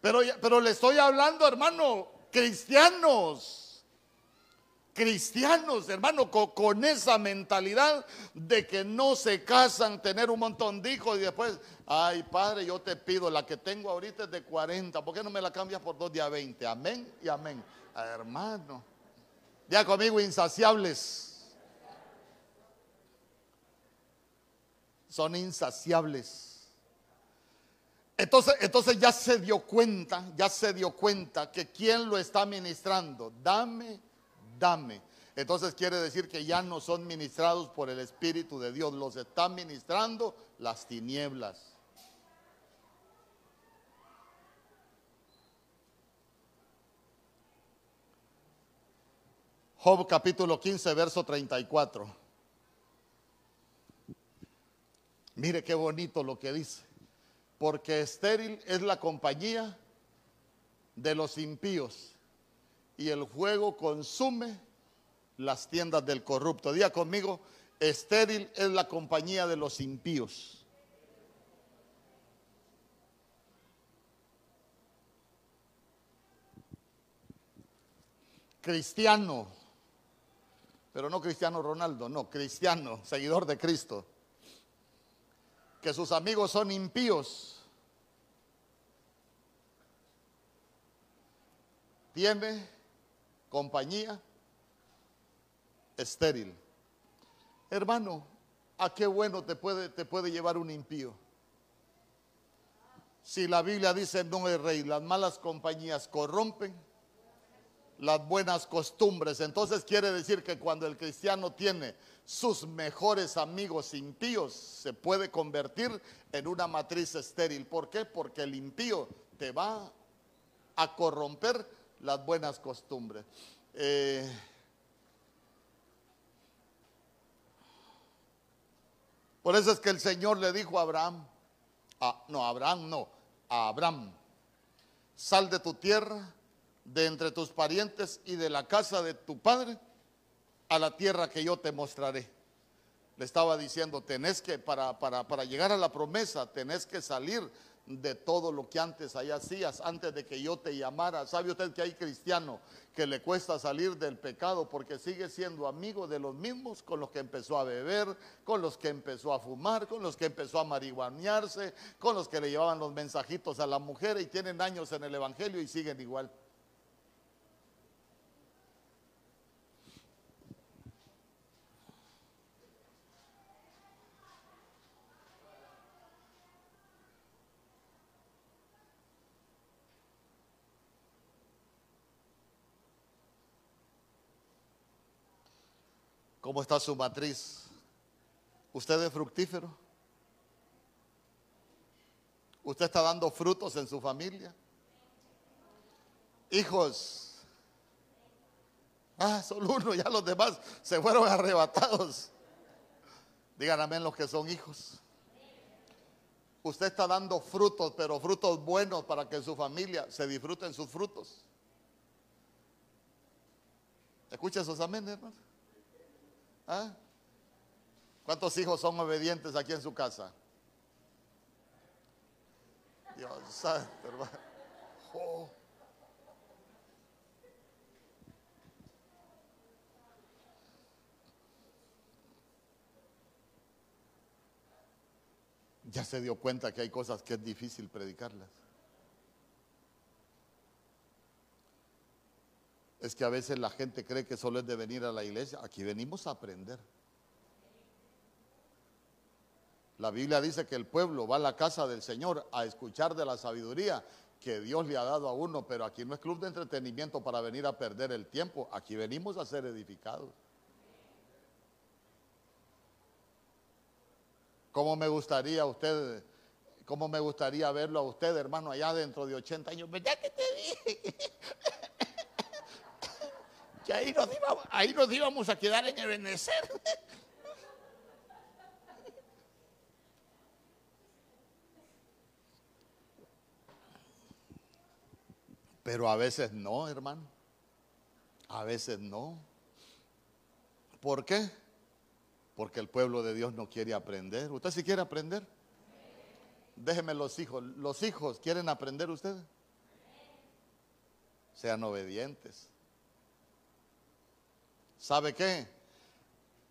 Pero, pero le estoy hablando, hermano, cristianos cristianos, hermano, con, esa mentalidad de que no se casan, tener un montón de hijos y después, ay padre, yo te pido, la que tengo ahorita es de 40, ¿por qué no me la cambias por dos días 20? Amén y amén. hermano, ya conmigo insaciables. Son insaciables. Entonces, entonces ya se dio cuenta, ya se dio cuenta que quien lo está ministrando, dame dame. Entonces quiere decir que ya no son ministrados por el Espíritu de Dios, los están ministrando las tinieblas. Job capítulo 15, verso 34. Mire qué bonito lo que dice. Porque estéril es la compañía de los impíos y el fuego consume las tiendas del corrupto. Diga conmigo, estéril es la compañía de los impíos. Cristiano, pero no cristiano Ronaldo, no, cristiano, seguidor de Cristo, que sus amigos son impíos, tiene compañía estéril. Hermano, ¿a qué bueno te puede, te puede llevar un impío? Si la Biblia dice no es rey, las malas compañías corrompen las buenas costumbres. Entonces quiere decir que cuando el cristiano tiene sus mejores amigos impíos, se puede convertir en una matriz estéril. ¿Por qué? Porque el impío te va a corromper las buenas costumbres. Eh, por eso es que el Señor le dijo a Abraham, no, Abraham no, a Abraham, sal de tu tierra, de entre tus parientes y de la casa de tu padre a la tierra que yo te mostraré. Le estaba diciendo, tenés que, para, para, para llegar a la promesa, tenés que salir de todo lo que antes allá hacías, antes de que yo te llamara. ¿Sabe usted que hay cristiano que le cuesta salir del pecado porque sigue siendo amigo de los mismos con los que empezó a beber, con los que empezó a fumar, con los que empezó a marihuanearse, con los que le llevaban los mensajitos a la mujer y tienen años en el Evangelio y siguen igual? ¿Cómo está su matriz? ¿Usted es fructífero? ¿Usted está dando frutos en su familia? Hijos. Ah, solo uno, ya los demás se fueron arrebatados. Digan amén los que son hijos. Usted está dando frutos, pero frutos buenos para que su familia se disfruten sus frutos. Escucha esos amén, hermano. ¿Ah? ¿Cuántos hijos son obedientes aquí en su casa? Dios santo, hermano. Oh. Ya se dio cuenta que hay cosas que es difícil predicarlas. Es que a veces la gente cree que solo es de venir a la iglesia. Aquí venimos a aprender. La Biblia dice que el pueblo va a la casa del Señor a escuchar de la sabiduría que Dios le ha dado a uno, pero aquí no es club de entretenimiento para venir a perder el tiempo. Aquí venimos a ser edificados. ¿Cómo me gustaría usted, cómo me gustaría verlo a usted, hermano, allá dentro de 80 años? ¿Verdad que te dije? Que ahí nos íbamos, ahí nos íbamos a quedar en Ebenezer. Pero a veces no, hermano. A veces no. ¿Por qué? Porque el pueblo de Dios no quiere aprender. ¿Usted sí quiere aprender? Déjeme los hijos. ¿Los hijos quieren aprender ustedes? Sean obedientes. ¿Sabe qué?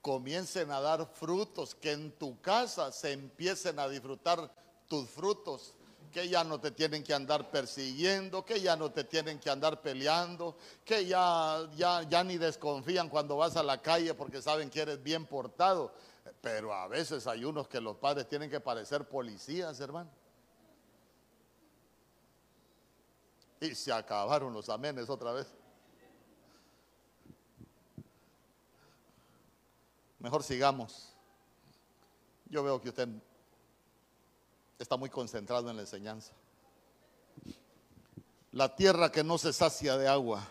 Comiencen a dar frutos, que en tu casa se empiecen a disfrutar tus frutos, que ya no te tienen que andar persiguiendo, que ya no te tienen que andar peleando, que ya, ya, ya ni desconfían cuando vas a la calle porque saben que eres bien portado. Pero a veces hay unos que los padres tienen que parecer policías, hermano. Y se acabaron los amenes otra vez. Mejor sigamos. Yo veo que usted está muy concentrado en la enseñanza. La tierra que no se sacia de agua.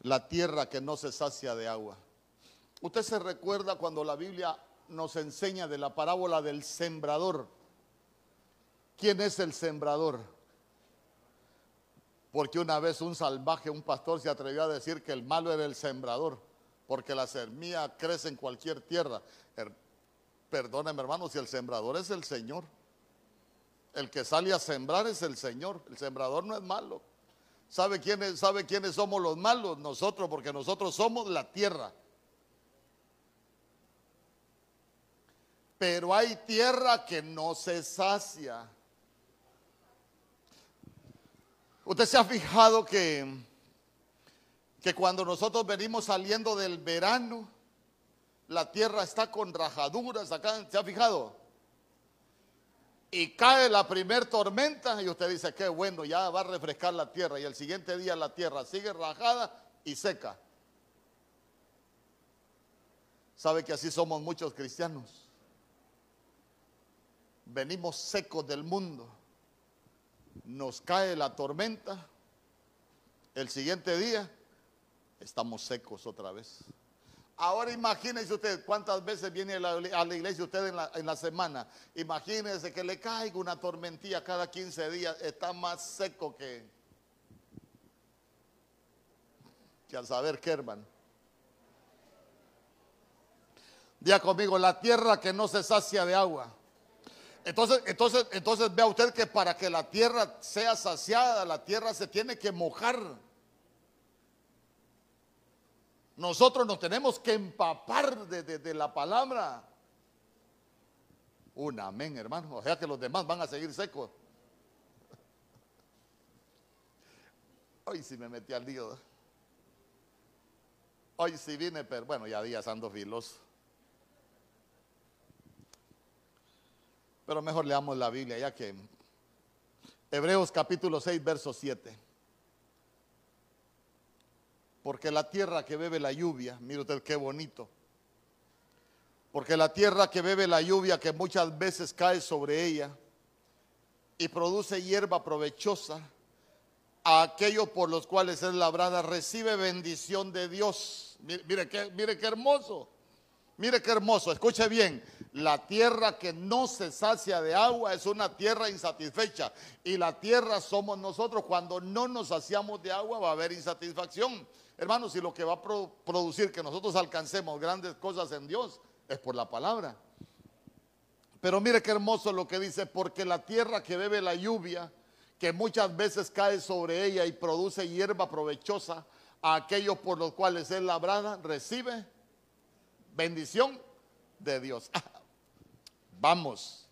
La tierra que no se sacia de agua. Usted se recuerda cuando la Biblia nos enseña de la parábola del sembrador. ¿Quién es el sembrador? Porque una vez un salvaje, un pastor se atrevió a decir que el malo era el sembrador, porque la semilla crece en cualquier tierra. Perdóneme hermano, si el sembrador es el Señor. El que sale a sembrar es el Señor. El sembrador no es malo. ¿Sabe quiénes, ¿Sabe quiénes somos los malos? Nosotros, porque nosotros somos la tierra. Pero hay tierra que no se sacia. Usted se ha fijado que, que cuando nosotros venimos saliendo del verano, la tierra está con rajaduras acá, ¿se ha fijado? Y cae la primer tormenta y usted dice, qué bueno, ya va a refrescar la tierra. Y el siguiente día la tierra sigue rajada y seca. ¿Sabe que así somos muchos cristianos? Venimos secos del mundo. Nos cae la tormenta. El siguiente día estamos secos otra vez. Ahora imagínese usted cuántas veces viene a la, iglesia usted en la, semana. Imagínese que le caiga una tormentilla cada 15 días. Está más seco que, que al saber qué, hermano. Día conmigo, la tierra que no se sacia de agua. Entonces, entonces, entonces vea usted que para que la tierra sea saciada, la tierra se tiene que mojar. Nosotros nos tenemos que empapar de, la palabra. Un amén, hermano. O sea que los demás van a seguir secos. Hoy sí me metí al lío. Hoy sí vine, pero bueno, ya días ando filoso. Pero mejor leamos la Biblia, ya que Hebreos capítulo 6, verso 7. Porque la tierra que bebe la lluvia, mire usted qué bonito. Porque la tierra que bebe la lluvia que muchas veces cae sobre ella y produce hierba provechosa, a aquellos por los cuales es labrada recibe bendición de Dios. Mire, mire, qué, mire qué hermoso. Mire qué hermoso, escuche bien, la tierra que no se sacia de agua es una tierra insatisfecha y la tierra somos nosotros. Cuando no nos saciamos de agua va a haber insatisfacción. Hermanos, y lo que va a producir que nosotros alcancemos grandes cosas en Dios es por la palabra. Pero mire qué hermoso lo que dice, porque la tierra que bebe la lluvia, que muchas veces cae sobre ella y produce hierba provechosa a aquellos por los cuales es labrada, recibe bendición de Dios. Vamos.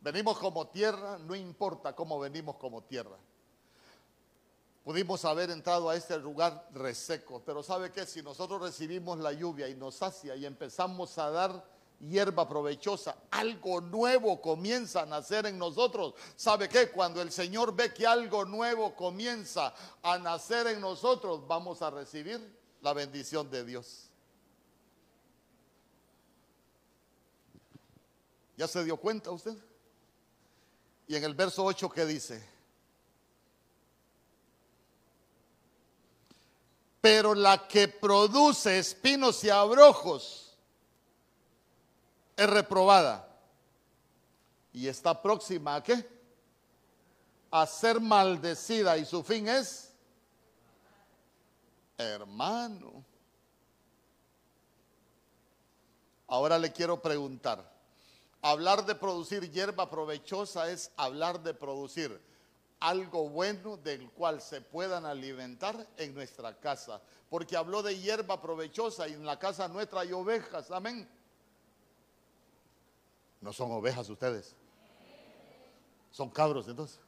Venimos como tierra, no importa cómo venimos como tierra. Pudimos haber entrado a este lugar reseco, pero ¿sabe qué? Si nosotros recibimos la lluvia y nos sacia y empezamos a dar hierba provechosa, algo nuevo comienza a nacer en nosotros. ¿Sabe qué? Cuando el Señor ve que algo nuevo comienza a nacer en nosotros, vamos a recibir la bendición de Dios. ¿Ya se dio cuenta usted? Y en el verso 8 que dice, pero la que produce espinos y abrojos es reprobada y está próxima a qué? A ser maldecida y su fin es hermano. Ahora le quiero preguntar, hablar de producir hierba provechosa es hablar de producir algo bueno del cual se puedan alimentar en nuestra casa. Porque habló de hierba provechosa y en la casa nuestra hay ovejas. Amén. No son ovejas ustedes. Son cabros entonces.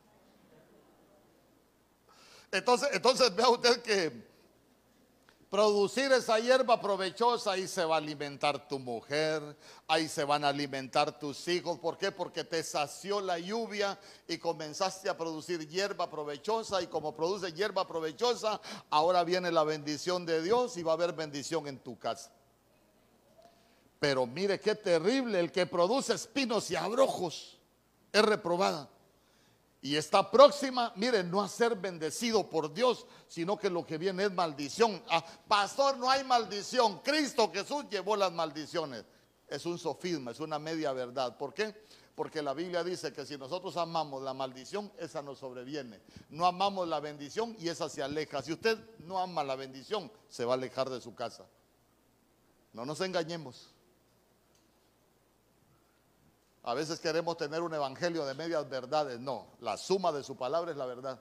Entonces, entonces vea usted que producir esa hierba provechosa, ahí se va a alimentar tu mujer, ahí se van a alimentar tus hijos. ¿Por qué? Porque te sació la lluvia y comenzaste a producir hierba provechosa y como produce hierba provechosa, ahora viene la bendición de Dios y va a haber bendición en tu casa. Pero mire qué terrible, el que produce espinos y abrojos es reprobada y está próxima, mire, no a ser bendecido por Dios, sino que lo que viene es maldición. Ah, pastor, no hay maldición. Cristo Jesús llevó las maldiciones. Es un sofisma, es una media verdad. ¿Por qué? Porque la Biblia dice que si nosotros amamos la maldición, esa nos sobreviene. No amamos la bendición y esa se aleja. Si usted no ama la bendición, se va a alejar de su casa. No nos engañemos. A veces queremos tener un evangelio de medias verdades. No, la suma de su palabra es la verdad.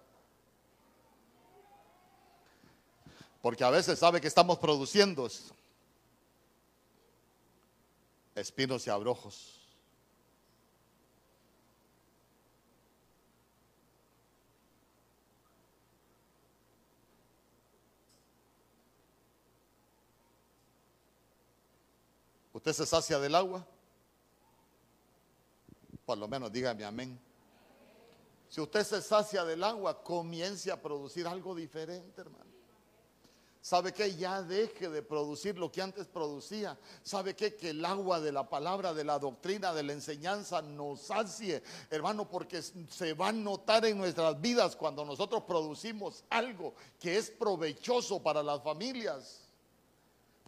Porque a veces sabe que estamos produciendo espinos y abrojos. ¿Usted se sacia del agua? Por lo menos dígame amén. Si usted se sacia del agua, comience a producir algo diferente, hermano. ¿Sabe que Ya deje de producir lo que antes producía. ¿Sabe qué? Que el agua de la palabra, de la doctrina, de la enseñanza nos sacie, hermano, porque se va a notar en nuestras vidas cuando nosotros producimos algo que es provechoso para las familias.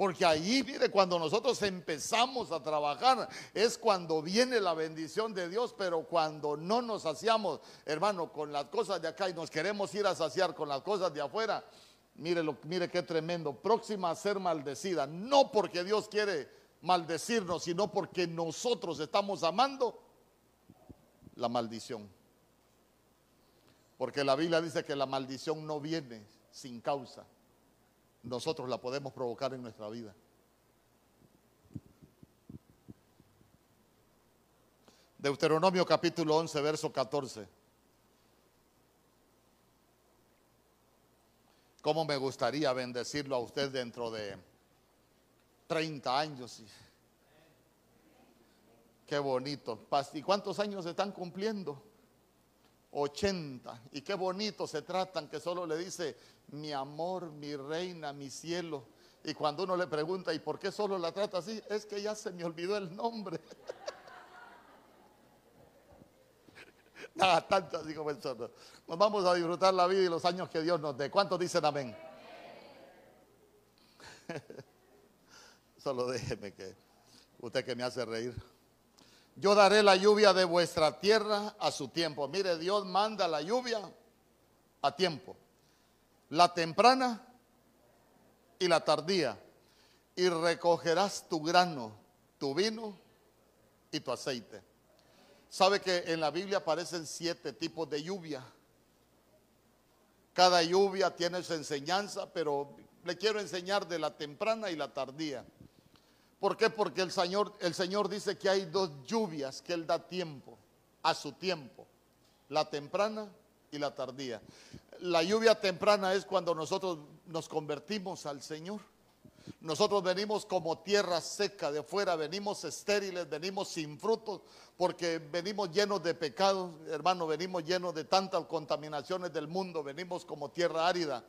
Porque ahí, mire, cuando nosotros empezamos a trabajar es cuando viene la bendición de Dios, pero cuando no nos saciamos, hermano, con las cosas de acá y nos queremos ir a saciar con las cosas de afuera, mire, lo, mire qué tremendo, próxima a ser maldecida, no porque Dios quiere maldecirnos, sino porque nosotros estamos amando la maldición. Porque la Biblia dice que la maldición no viene sin causa nosotros la podemos provocar en nuestra vida. Deuteronomio capítulo 11, verso 14. ¿Cómo me gustaría bendecirlo a usted dentro de 30 años? Qué bonito. ¿Y cuántos años se están cumpliendo? 80. Y qué bonito se tratan que solo le dice mi amor, mi reina, mi cielo. Y cuando uno le pregunta, ¿y por qué solo la trata así? Es que ya se me olvidó el nombre. Nada, tanto así como eso. Nos vamos a disfrutar la vida y los años que Dios nos dé. ¿Cuántos dicen amén? Solo déjeme que usted que me hace reír. Yo daré la lluvia de vuestra tierra a su tiempo. Mire, Dios manda la lluvia a tiempo. La temprana y la tardía. Y recogerás tu grano, tu vino y tu aceite. ¿Sabe que en la Biblia aparecen siete tipos de lluvia? Cada lluvia tiene su enseñanza, pero le quiero enseñar de la temprana y la tardía. ¿Por qué? Porque el Señor, el Señor dice que hay dos lluvias que Él da tiempo, a su tiempo, la temprana y la tardía. La lluvia temprana es cuando nosotros nos convertimos al Señor. Nosotros venimos como tierra seca de fuera, venimos estériles, venimos sin frutos, porque venimos llenos de pecados, hermano, venimos llenos de tantas contaminaciones del mundo, venimos como tierra árida.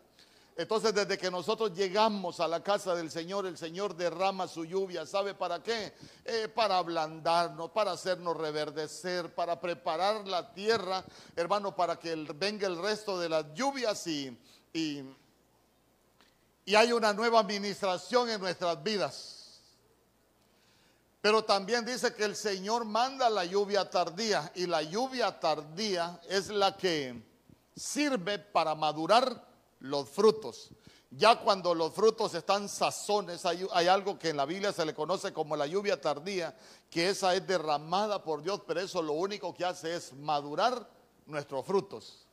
Entonces desde que nosotros llegamos a la casa del Señor, el Señor derrama su lluvia. ¿Sabe para qué? Eh, para ablandarnos, para hacernos reverdecer, para preparar la tierra, hermano, para que venga el resto de las lluvias y, y, y hay una nueva administración en nuestras vidas. Pero también dice que el Señor manda la lluvia tardía y la lluvia tardía es la que sirve para madurar los frutos. Ya cuando los frutos están sazones, hay, algo que en la Biblia se le conoce como la lluvia tardía, que esa es derramada por Dios, pero eso lo único que hace es madurar nuestros frutos.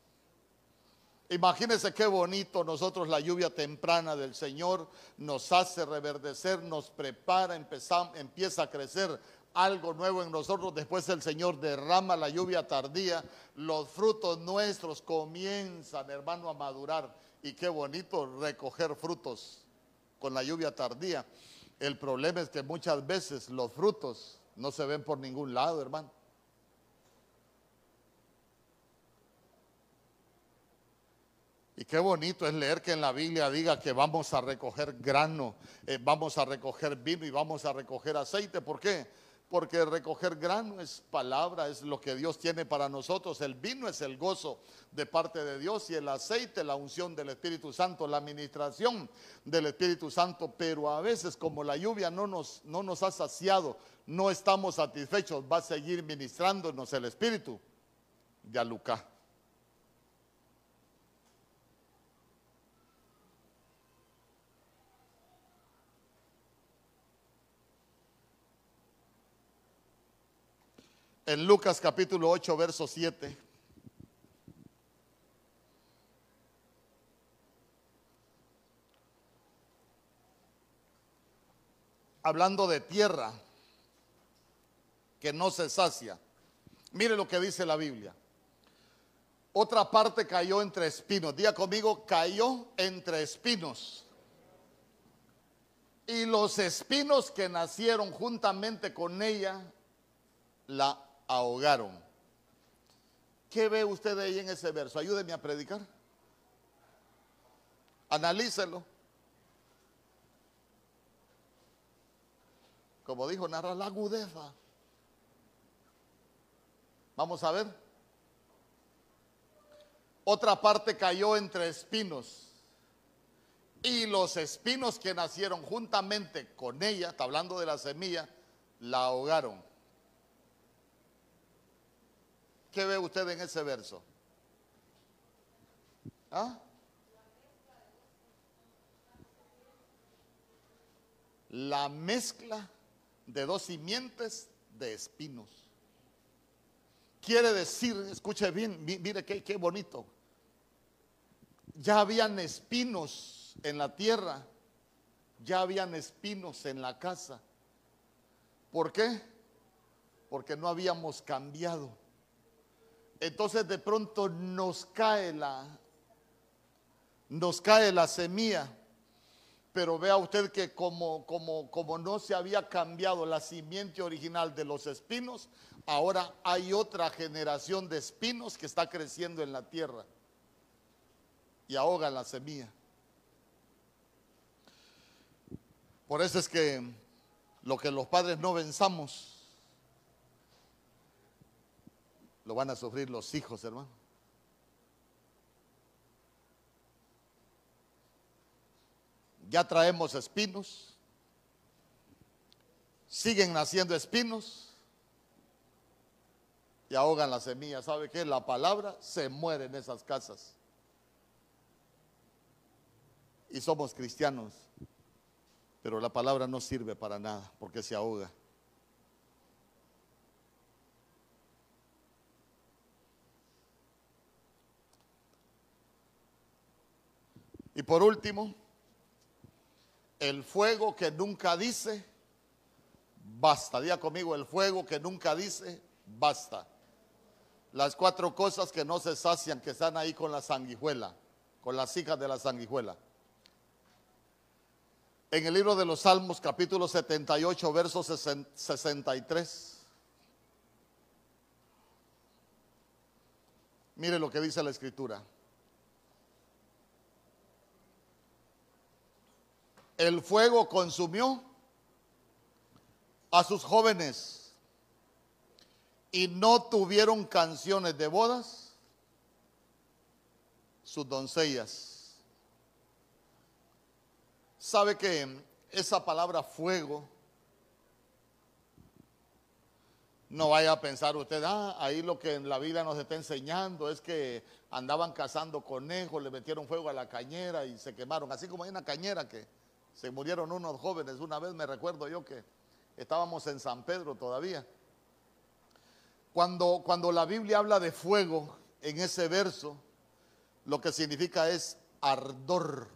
Imagínense qué bonito nosotros la lluvia temprana del Señor nos hace reverdecer, nos prepara, empieza a crecer algo nuevo en nosotros. Después el Señor derrama la lluvia tardía, los frutos nuestros comienzan, hermano, a madurar. Y qué bonito recoger frutos con la lluvia tardía. El problema es que muchas veces los frutos no se ven por ningún lado, hermano. Y qué bonito es leer que en la Biblia diga que vamos a recoger grano, eh, vamos a recoger vino y vamos a recoger aceite. ¿Por qué? Porque recoger grano es palabra, es lo que Dios tiene para nosotros. El vino es el gozo de parte de Dios y el aceite, la unción del Espíritu Santo, la administración del Espíritu Santo. Pero a veces como la lluvia no nos, no nos ha saciado, no estamos satisfechos, va a seguir ministrándonos el Espíritu. Ya Lucas. En Lucas capítulo 8, verso 7. Hablando de tierra que no se sacia. Mire lo que dice la Biblia. Otra parte cayó entre espinos. Diga conmigo, cayó entre espinos. Y los espinos que nacieron juntamente con ella la ahogaron. ¿Qué ve usted ahí en ese verso? Ayúdeme a predicar. Analícelo. Como dijo, narra la agudeza. Vamos a ver. Otra parte cayó entre espinos. Y los espinos que nacieron juntamente con ella, está hablando de la semilla, la ahogaron. ¿Qué ve usted en ese verso? ¿Ah? La mezcla de dos simientes de espinos. Quiere decir, escuche bien, mire qué, qué bonito. Ya habían espinos en la tierra, ya habían espinos en la casa. ¿Por qué? Porque no habíamos cambiado. Entonces de pronto nos cae la, nos cae la semilla. Pero vea usted que como, como, como no se había cambiado la simiente original de los espinos, ahora hay otra generación de espinos que está creciendo en la tierra y ahoga la semilla. Por eso es que lo que los padres no venzamos, lo van a sufrir los hijos, hermano. Ya traemos espinos, siguen naciendo espinos y ahogan la semilla. ¿Sabe qué? La palabra se muere en esas casas. Y somos cristianos, pero la palabra no sirve para nada porque se ahoga. Y por último, el fuego que nunca dice, basta. Diga conmigo, el fuego que nunca dice, basta. Las cuatro cosas que no se sacian, que están ahí con la sanguijuela, con las hijas de la sanguijuela. En el libro de los Salmos, capítulo 78, verso 63. Mire lo que dice la escritura. El fuego consumió a sus jóvenes y no tuvieron canciones de bodas sus doncellas. ¿Sabe que esa palabra fuego no vaya a pensar usted, ah, ahí lo que en la vida nos está enseñando es que andaban cazando conejos, le metieron fuego a la cañera y se quemaron, así como hay una cañera que se murieron unos jóvenes. Una vez me recuerdo yo que estábamos en San Pedro todavía. Cuando, cuando la Biblia habla de fuego en ese verso, lo que significa es ardor.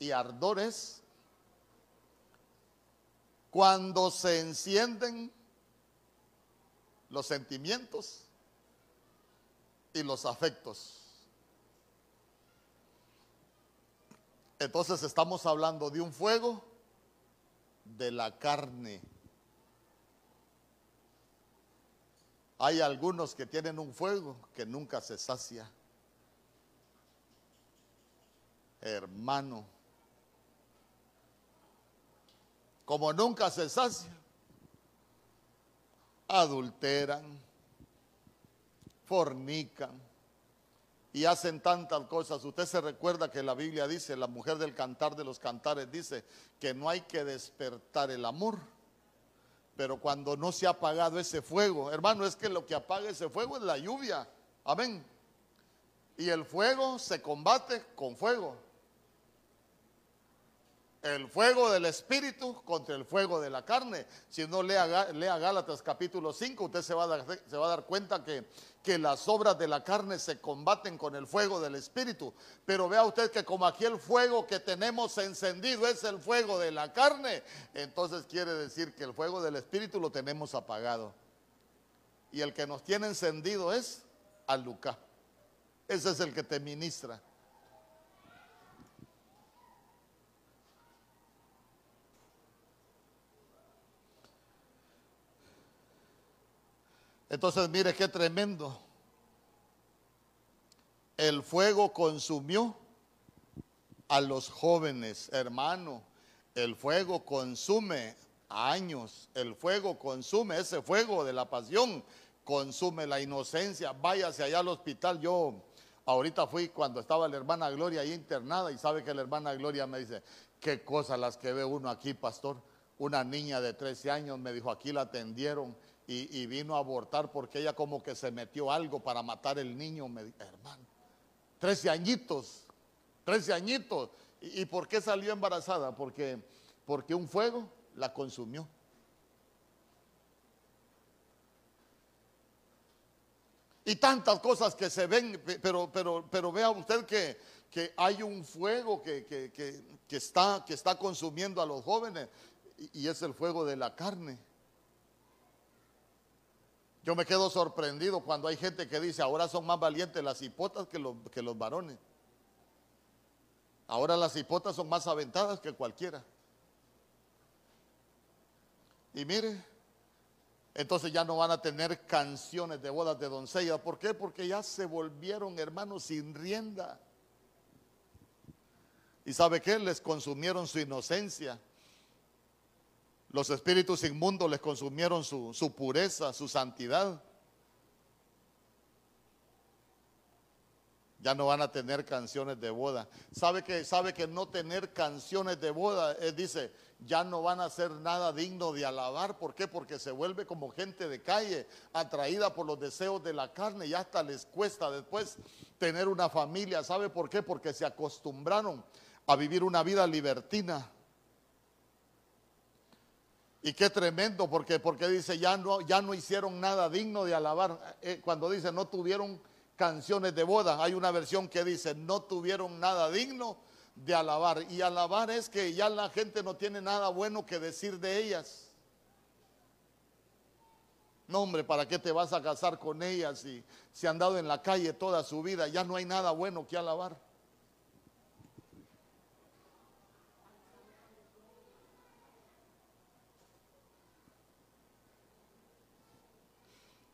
Y ardor es cuando se encienden los sentimientos y los afectos. Entonces estamos hablando de un fuego de la carne. Hay algunos que tienen un fuego que nunca se sacia. Hermano, como nunca se sacia, adulteran, fornican y hacen tantas cosas. Usted se recuerda que la Biblia dice, la mujer del cantar de los cantares dice que no hay que despertar el amor. Pero cuando no se ha apagado ese fuego, hermano, es que lo que apaga ese fuego es la lluvia. Amén. Y el fuego se combate con fuego el fuego del Espíritu contra el fuego de la carne. Si no lea, lea Gálatas capítulo 5, usted se va, a dar, se va a dar cuenta que, que las obras de la carne se combaten con el fuego del Espíritu. Pero vea usted que como aquí el fuego que tenemos encendido es el fuego de la carne, entonces quiere decir que el fuego del Espíritu lo tenemos apagado. Y el que nos tiene encendido es Aluca. Ese es el que te ministra. Entonces mire qué tremendo. El fuego consumió a los jóvenes, hermano. El fuego consume años. El fuego consume, ese fuego de la pasión consume la inocencia. Váyase allá al hospital. Yo ahorita fui cuando estaba la hermana Gloria ahí internada y sabe que la hermana Gloria me dice, qué cosas las que ve uno aquí, pastor. Una niña de 13 años me dijo, aquí la atendieron y, vino a abortar porque ella como que se metió algo para matar el niño, hermano. Trece añitos, trece añitos. ¿Y, por qué salió embarazada? Porque, porque un fuego la consumió. Y tantas cosas que se ven, pero, pero, pero vea usted que, que hay un fuego que, que, está, que está consumiendo a los jóvenes y es el fuego de la carne. Yo me quedo sorprendido cuando hay gente que dice, ahora son más valientes las hipotas que los, que los varones. Ahora las hipotas son más aventadas que cualquiera. Y mire, entonces ya no van a tener canciones de bodas de doncella. ¿Por qué? Porque ya se volvieron hermanos sin rienda. ¿Y sabe qué? Les consumieron su inocencia. Los espíritus inmundos les consumieron su, pureza, su santidad. Ya no van a tener canciones de boda. ¿Sabe que, sabe que no tener canciones de boda, eh, dice, ya no van a hacer nada digno de alabar. ¿Por qué? Porque se vuelve como gente de calle, atraída por los deseos de la carne y hasta les cuesta después tener una familia. ¿Sabe por qué? Porque se acostumbraron a vivir una vida libertina. Y qué tremendo, porque, porque dice, ya no, ya no hicieron nada digno de alabar. Eh, cuando dice, no tuvieron canciones de boda, hay una versión que dice, no tuvieron nada digno de alabar. Y alabar es que ya la gente no tiene nada bueno que decir de ellas. No, hombre, ¿para qué te vas a casar con ellas si, si han dado en la calle toda su vida? Ya no hay nada bueno que alabar.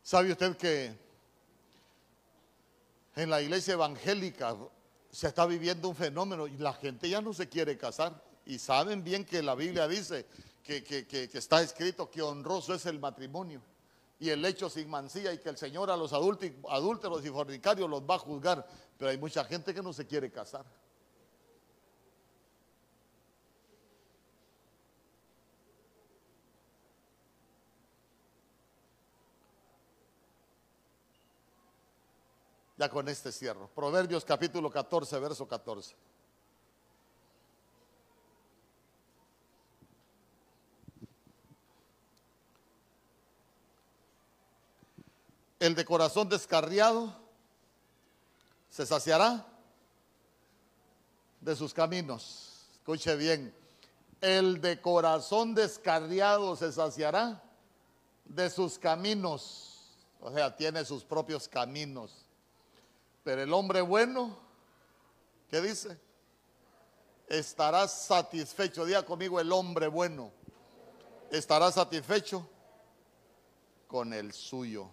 ¿Sabe usted que en la iglesia evangélica se está viviendo un fenómeno y la gente ya no se quiere casar? Y saben bien que la Biblia dice que, está escrito que honroso es el matrimonio y el hecho sin mancilla y que el Señor a los adúlteros y fornicarios los va a juzgar. Pero hay mucha gente que no se quiere casar. Ya con este cierro. Proverbios capítulo 14, verso 14. El de corazón descarriado se saciará de sus caminos. Escuche bien. El de corazón descarriado se saciará de sus caminos. O sea, tiene sus propios caminos. Pero el hombre bueno, ¿qué dice? Estará satisfecho. Diga conmigo el hombre bueno. Estará satisfecho con el suyo.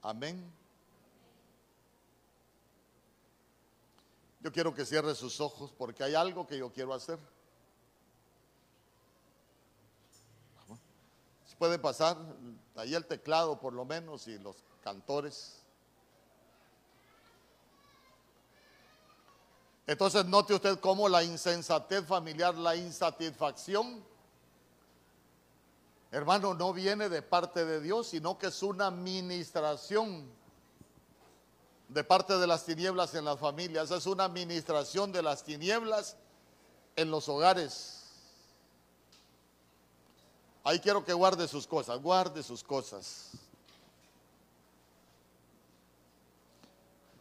Amén. Yo quiero que cierre sus ojos porque hay algo que yo quiero hacer. puede pasar ahí el teclado por lo menos y los cantores. Entonces note usted cómo la insensatez familiar, la insatisfacción, hermano, no viene de parte de Dios, sino que es una administración de parte de las tinieblas en las familias, es una administración de las tinieblas en los hogares. Ahí quiero que guarde sus cosas, guarde sus cosas.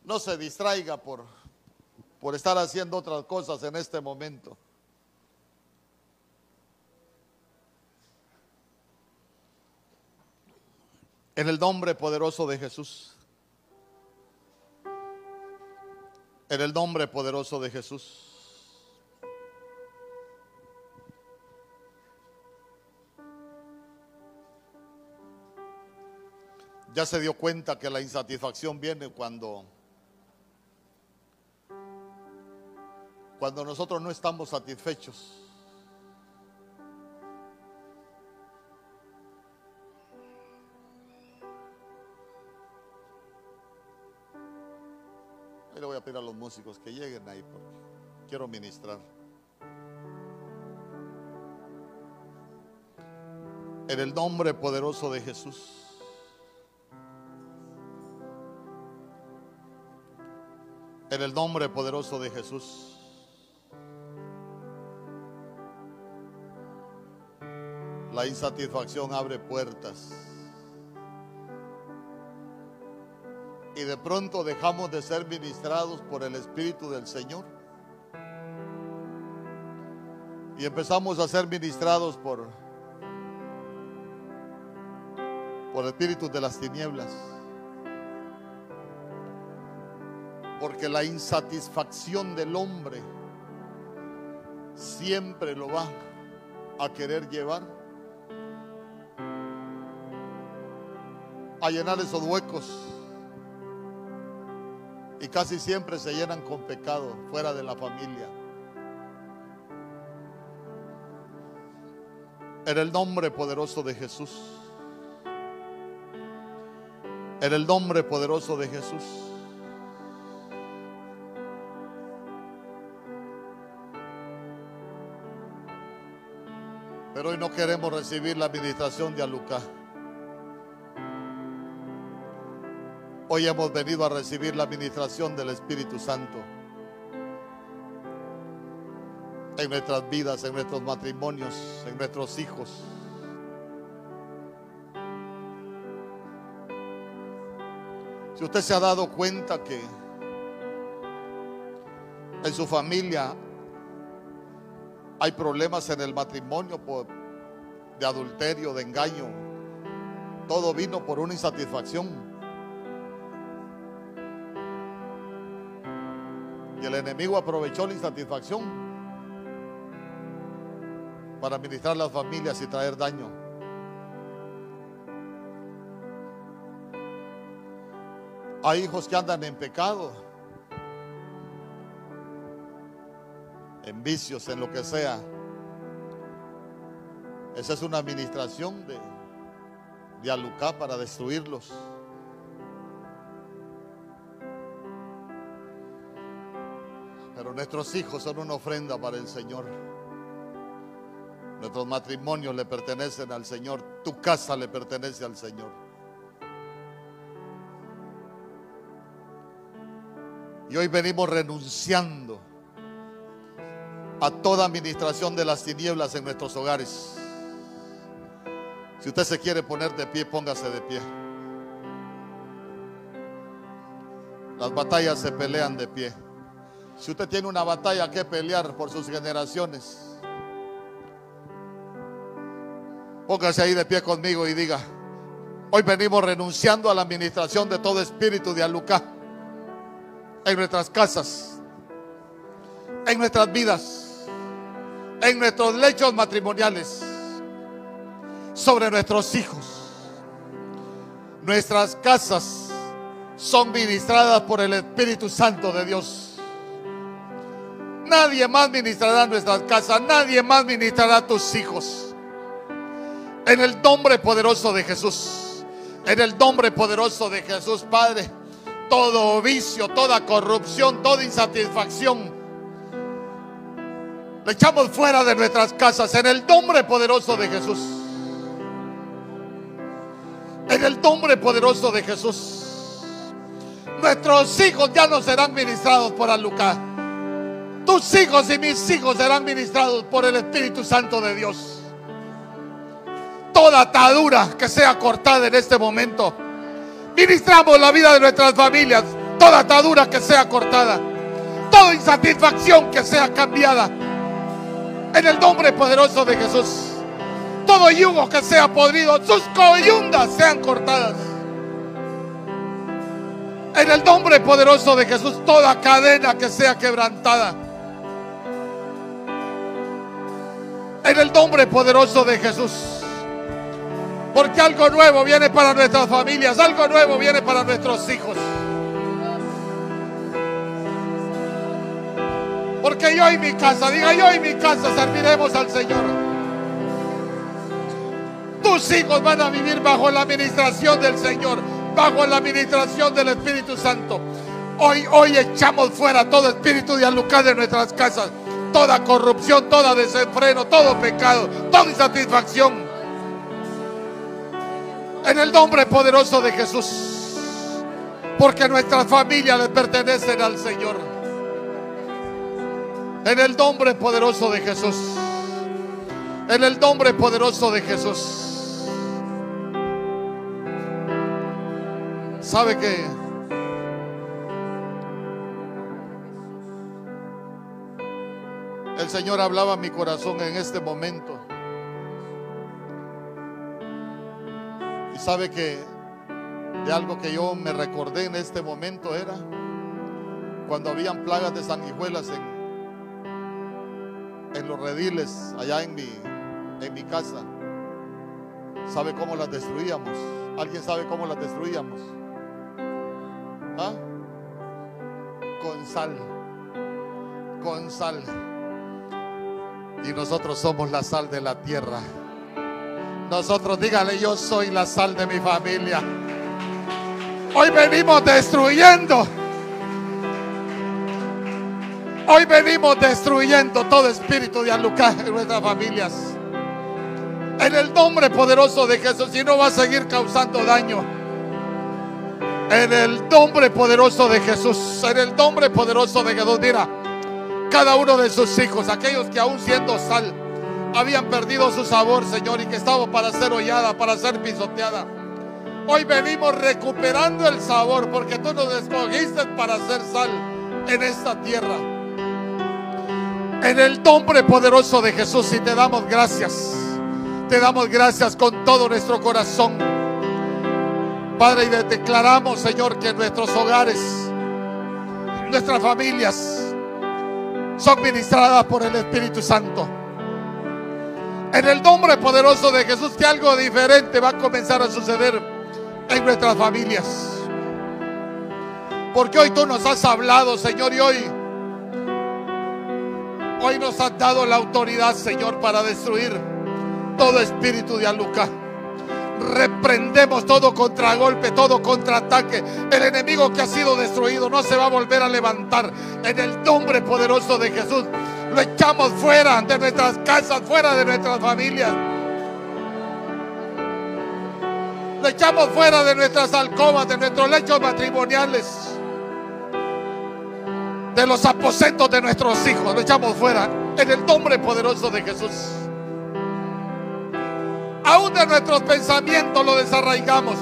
No se distraiga por, por estar haciendo otras cosas en este momento. En el nombre poderoso de Jesús. En el nombre poderoso de Jesús. Ya se dio cuenta que la insatisfacción viene cuando cuando nosotros no estamos satisfechos. Ahí le voy a pedir a los músicos que lleguen ahí porque quiero ministrar. En el nombre poderoso de Jesús. En el nombre poderoso de Jesús. La insatisfacción abre puertas. Y de pronto dejamos de ser ministrados por el Espíritu del Señor. Y empezamos a ser ministrados por, por espíritus de las tinieblas. Porque la insatisfacción del hombre siempre lo va a querer llevar a llenar esos huecos. Y casi siempre se llenan con pecado fuera de la familia. En el nombre poderoso de Jesús. En el nombre poderoso de Jesús. Pero hoy no queremos recibir la administración de Alucá. Hoy hemos venido a recibir la administración del Espíritu Santo en nuestras vidas, en nuestros matrimonios, en nuestros hijos. Si usted se ha dado cuenta que en su familia hay problemas en el matrimonio de adulterio, de engaño. Todo vino por una insatisfacción. Y el enemigo aprovechó la insatisfacción para administrar las familias y traer daño. Hay hijos que andan en pecado en vicios, en lo que sea. Esa es una administración de, de Alucá para destruirlos. Nuestros hijos son una ofrenda para el Señor. Nuestros matrimonios le pertenecen al Señor. Tu casa le pertenece al Señor. Y hoy venimos renunciando a toda administración de las tinieblas en nuestros hogares. Si usted se quiere poner de pie, póngase de pie. Las batallas se pelean de pie. Si usted tiene una batalla que pelear por sus generaciones, póngase ahí de pie conmigo y diga, hoy venimos renunciando a la administración de todo espíritu de alucá en nuestras casas, en nuestras vidas, en nuestros lechos matrimoniales, sobre nuestros hijos. Nuestras casas son ministradas por el Espíritu Santo de Dios. Nadie más ministrará nuestras casas, nadie más ministrará a tus hijos. En el nombre poderoso de Jesús, en el nombre poderoso de Jesús, Padre, todo vicio, toda corrupción, toda insatisfacción, le echamos fuera de nuestras casas en el nombre poderoso de Jesús. En el nombre poderoso de Jesús. Nuestros hijos ya no serán ministrados por Alucá. Tus hijos y mis hijos serán ministrados por el Espíritu Santo de Dios. Toda atadura que sea cortada en este momento. Ministramos la vida de nuestras familias. Toda atadura que sea cortada. Toda insatisfacción que sea cambiada. En el nombre poderoso de Jesús. Todo yugo que sea podrido, sus coyundas sean cortadas. En el nombre poderoso de Jesús, toda cadena que sea quebrantada. En el nombre poderoso de Jesús. Porque algo nuevo viene para nuestras familias, algo nuevo viene para nuestros hijos. Porque yo y mi casa, diga yo y mi casa serviremos al Señor. Tus hijos van a vivir bajo la administración del Señor bajo la administración del Espíritu Santo. Hoy, hoy echamos fuera todo espíritu de alucar de nuestras casas, toda corrupción, toda desenfreno, todo pecado, toda insatisfacción. En el nombre poderoso de Jesús, porque nuestras familias le pertenecen al Señor. En el nombre poderoso de Jesús. En el nombre poderoso de Jesús. ¿Sabe que el Señor hablaba mi corazón en este momento? Y sabe que de algo que yo me recordé en este momento era cuando habían plagas de sanguijuelas en, en los rediles allá en mi, en mi casa. ¿Sabe cómo las destruíamos? ¿Alguien sabe cómo las destruíamos? ¿Ah? Con sal. Con sal. Y nosotros somos la sal de la tierra. Nosotros dígale, yo soy la sal de mi familia. Hoy venimos destruyendo. Hoy venimos destruyendo todo espíritu de alucar en nuestras familias. En el nombre poderoso de Jesús. Y no va a seguir causando daño. En el nombre poderoso de Jesús. En el nombre poderoso de Jesús. Mira, cada uno de sus hijos, aquellos que aún siendo sal, habían perdido su sabor, Señor, y que estaban para ser hollada, para ser pisoteada. Hoy venimos recuperando el sabor porque tú nos escogiste para ser sal en esta tierra. En el nombre poderoso de Jesús y te damos gracias. Te damos gracias con todo nuestro corazón. Padre, y declaramos, Señor, que nuestros hogares, nuestras familias son ministradas por el Espíritu Santo. En el nombre poderoso de Jesús, que algo diferente va a comenzar a suceder en nuestras familias. Porque hoy tú nos has hablado, Señor, y hoy, hoy nos has dado la autoridad, Señor, para destruir todo espíritu de aluca. Reprendemos todo contragolpe, todo contraataque. El enemigo que ha sido destruido no se va a volver a levantar. En el nombre poderoso de Jesús, lo echamos fuera de nuestras casas, fuera de nuestras familias. Lo echamos fuera de nuestras alcobas, de nuestros lechos matrimoniales, de los aposentos de nuestros hijos. Lo echamos fuera en el nombre poderoso de Jesús. Aún de nuestros pensamientos lo desarraigamos.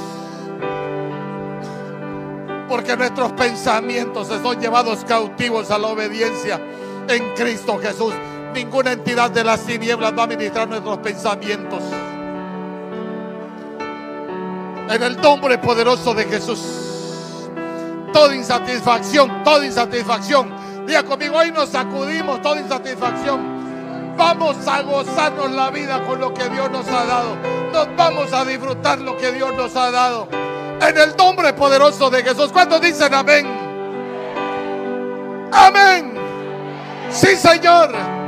Porque nuestros pensamientos son llevados cautivos a la obediencia en Cristo Jesús. Ninguna entidad de las tinieblas va a ministrar nuestros pensamientos. En el nombre poderoso de Jesús. Toda insatisfacción, toda insatisfacción. Diga conmigo, hoy nos sacudimos toda insatisfacción. Vamos a gozarnos la vida con lo que Dios nos ha dado. Nos vamos a disfrutar lo que Dios nos ha dado. En el nombre poderoso de Jesús. ¿Cuántos dicen amén? Amén. Sí, Señor.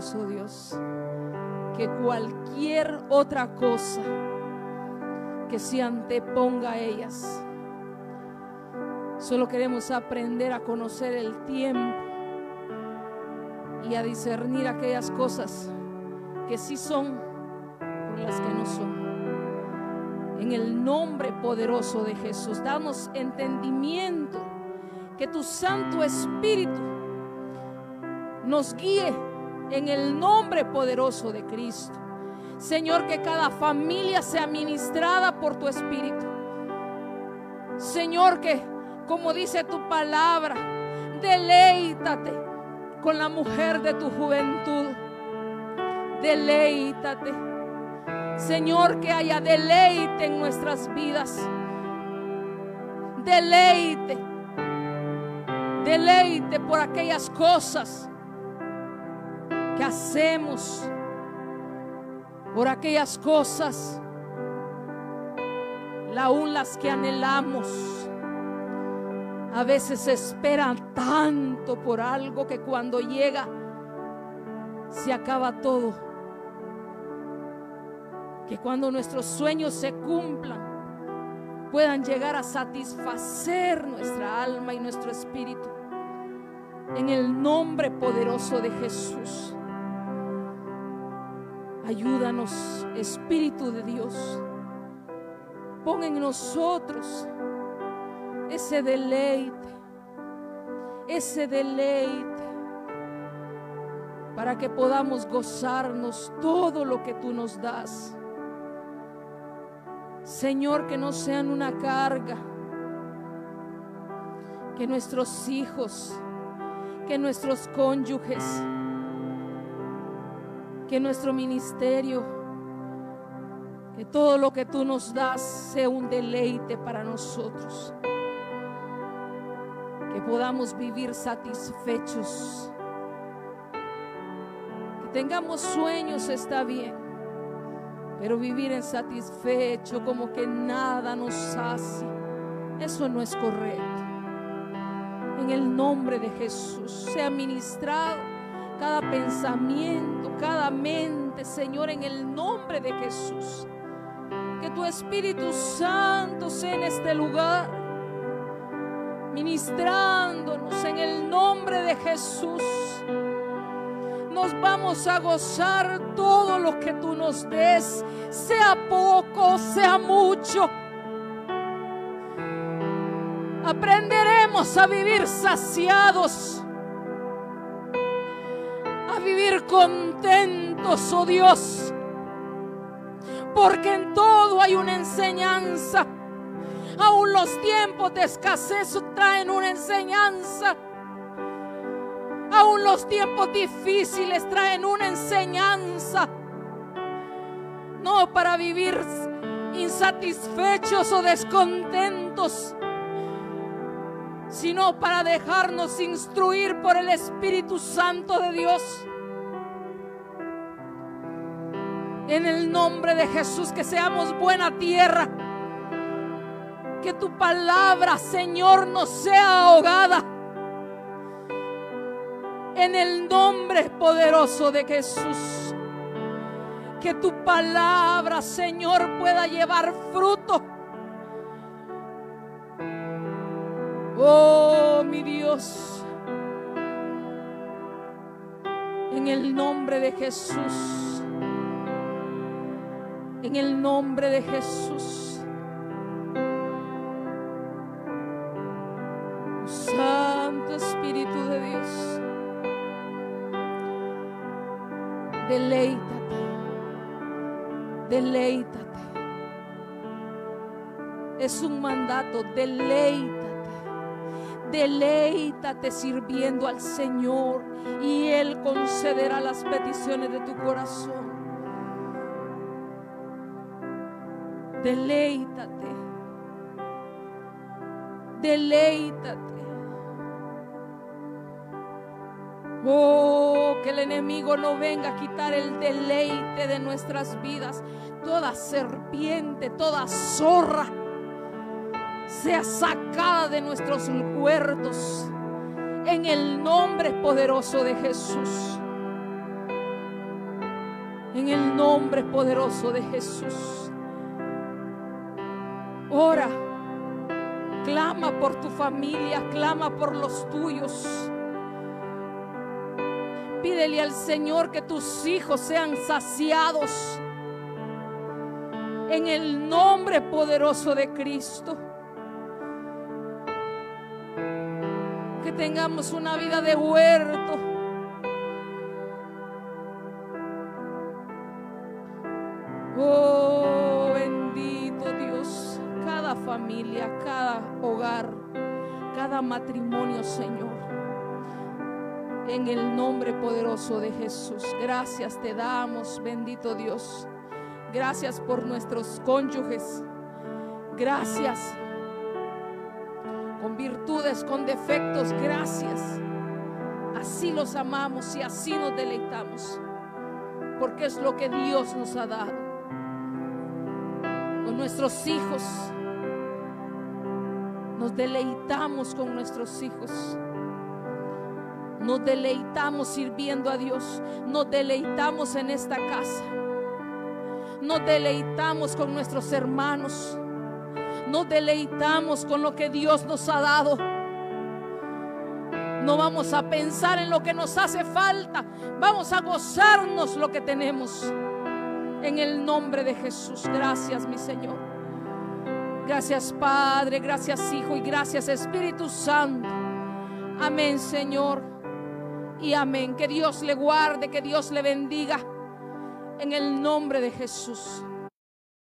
Oh Dios, que cualquier otra cosa que se anteponga a ellas. Solo queremos aprender a conocer el tiempo y a discernir aquellas cosas que sí son por las que no son. En el nombre poderoso de Jesús, damos entendimiento que tu Santo Espíritu nos guíe en el nombre poderoso de Cristo. Señor, que cada familia sea ministrada por tu Espíritu. Señor, que como dice tu palabra, deleítate con la mujer de tu juventud. Deleítate. Señor, que haya deleite en nuestras vidas. Deleite. Deleite por aquellas cosas que hacemos. Por aquellas cosas, aún las que anhelamos. A veces esperan tanto por algo que cuando llega se acaba todo. Que cuando nuestros sueños se cumplan, puedan llegar a satisfacer nuestra alma y nuestro espíritu. En el nombre poderoso de Jesús. Ayúdanos, Espíritu de Dios. Pon en nosotros ese deleite, ese deleite, para que podamos gozarnos todo lo que tú nos das. Señor, que no sean una carga, que nuestros hijos, que nuestros cónyuges, que nuestro ministerio, que todo lo que tú nos das sea un deleite para nosotros que podamos vivir satisfechos. Que tengamos sueños está bien, pero vivir en satisfecho como que nada nos hace, eso no es correcto. En el nombre de Jesús sea ministrado cada pensamiento, cada mente, Señor, en el nombre de Jesús. Que tu Espíritu Santo sea en este lugar ministrándonos en el nombre de Jesús. Nos vamos a gozar todo lo que tú nos des, sea poco, sea mucho. Aprenderemos a vivir saciados, vivir contentos, oh Dios, porque en todo hay una enseñanza. Aún los tiempos de escasez traen una enseñanza. Aún los tiempos difíciles traen una enseñanza. No para vivir insatisfechos o descontentos, sino para dejarnos instruir por el Espíritu Santo de Dios. En el nombre de Jesús, que seamos buena tierra que tu palabra, Señor, no sea ahogada. En el nombre poderoso de Jesús. Que tu palabra, Señor, pueda llevar fruto. Oh, mi Dios. En el nombre de Jesús. En el nombre de Jesús. Santo Espíritu de Dios. Deleítate. Deleítate. Es un mandato, deleítate. Deleítate sirviendo al Señor y Él concederá las peticiones de tu corazón. Deleítate. Deleítate. Oh, que el enemigo no venga a quitar el deleite de nuestras vidas. Toda serpiente, toda zorra sea sacada de nuestros huertos en el nombre poderoso de Jesús. En el nombre poderoso de Jesús. Ora, clama por tu familia, clama por los tuyos. Pídele al Señor que tus hijos sean saciados en el nombre poderoso de Cristo. Que tengamos una vida de huerto. Matrimonio, Señor en el nombre poderoso de Jesús. Gracias te damos, bendito Dios. Gracias por nuestros cónyuges. Gracias. Con virtudes, con defectos, gracias. Así los amamos y así nos deleitamos. Porque es lo que Dios nos ha dado. Con nuestros hijos. Nos deleitamos con nuestros hijos. Nos deleitamos sirviendo a Dios. Nos deleitamos en esta casa. Nos deleitamos con nuestros hermanos. Nos deleitamos con lo que Dios nos ha dado. No vamos a pensar en lo que nos hace falta. Vamos a gozarnos lo que tenemos. En el nombre de Jesús. Gracias, mi Señor. Gracias, Padre. Gracias, Hijo. Y gracias, Espíritu Santo. Amén, Señor. Y amén. Que Dios le guarde, que Dios le bendiga. En el nombre de Jesús.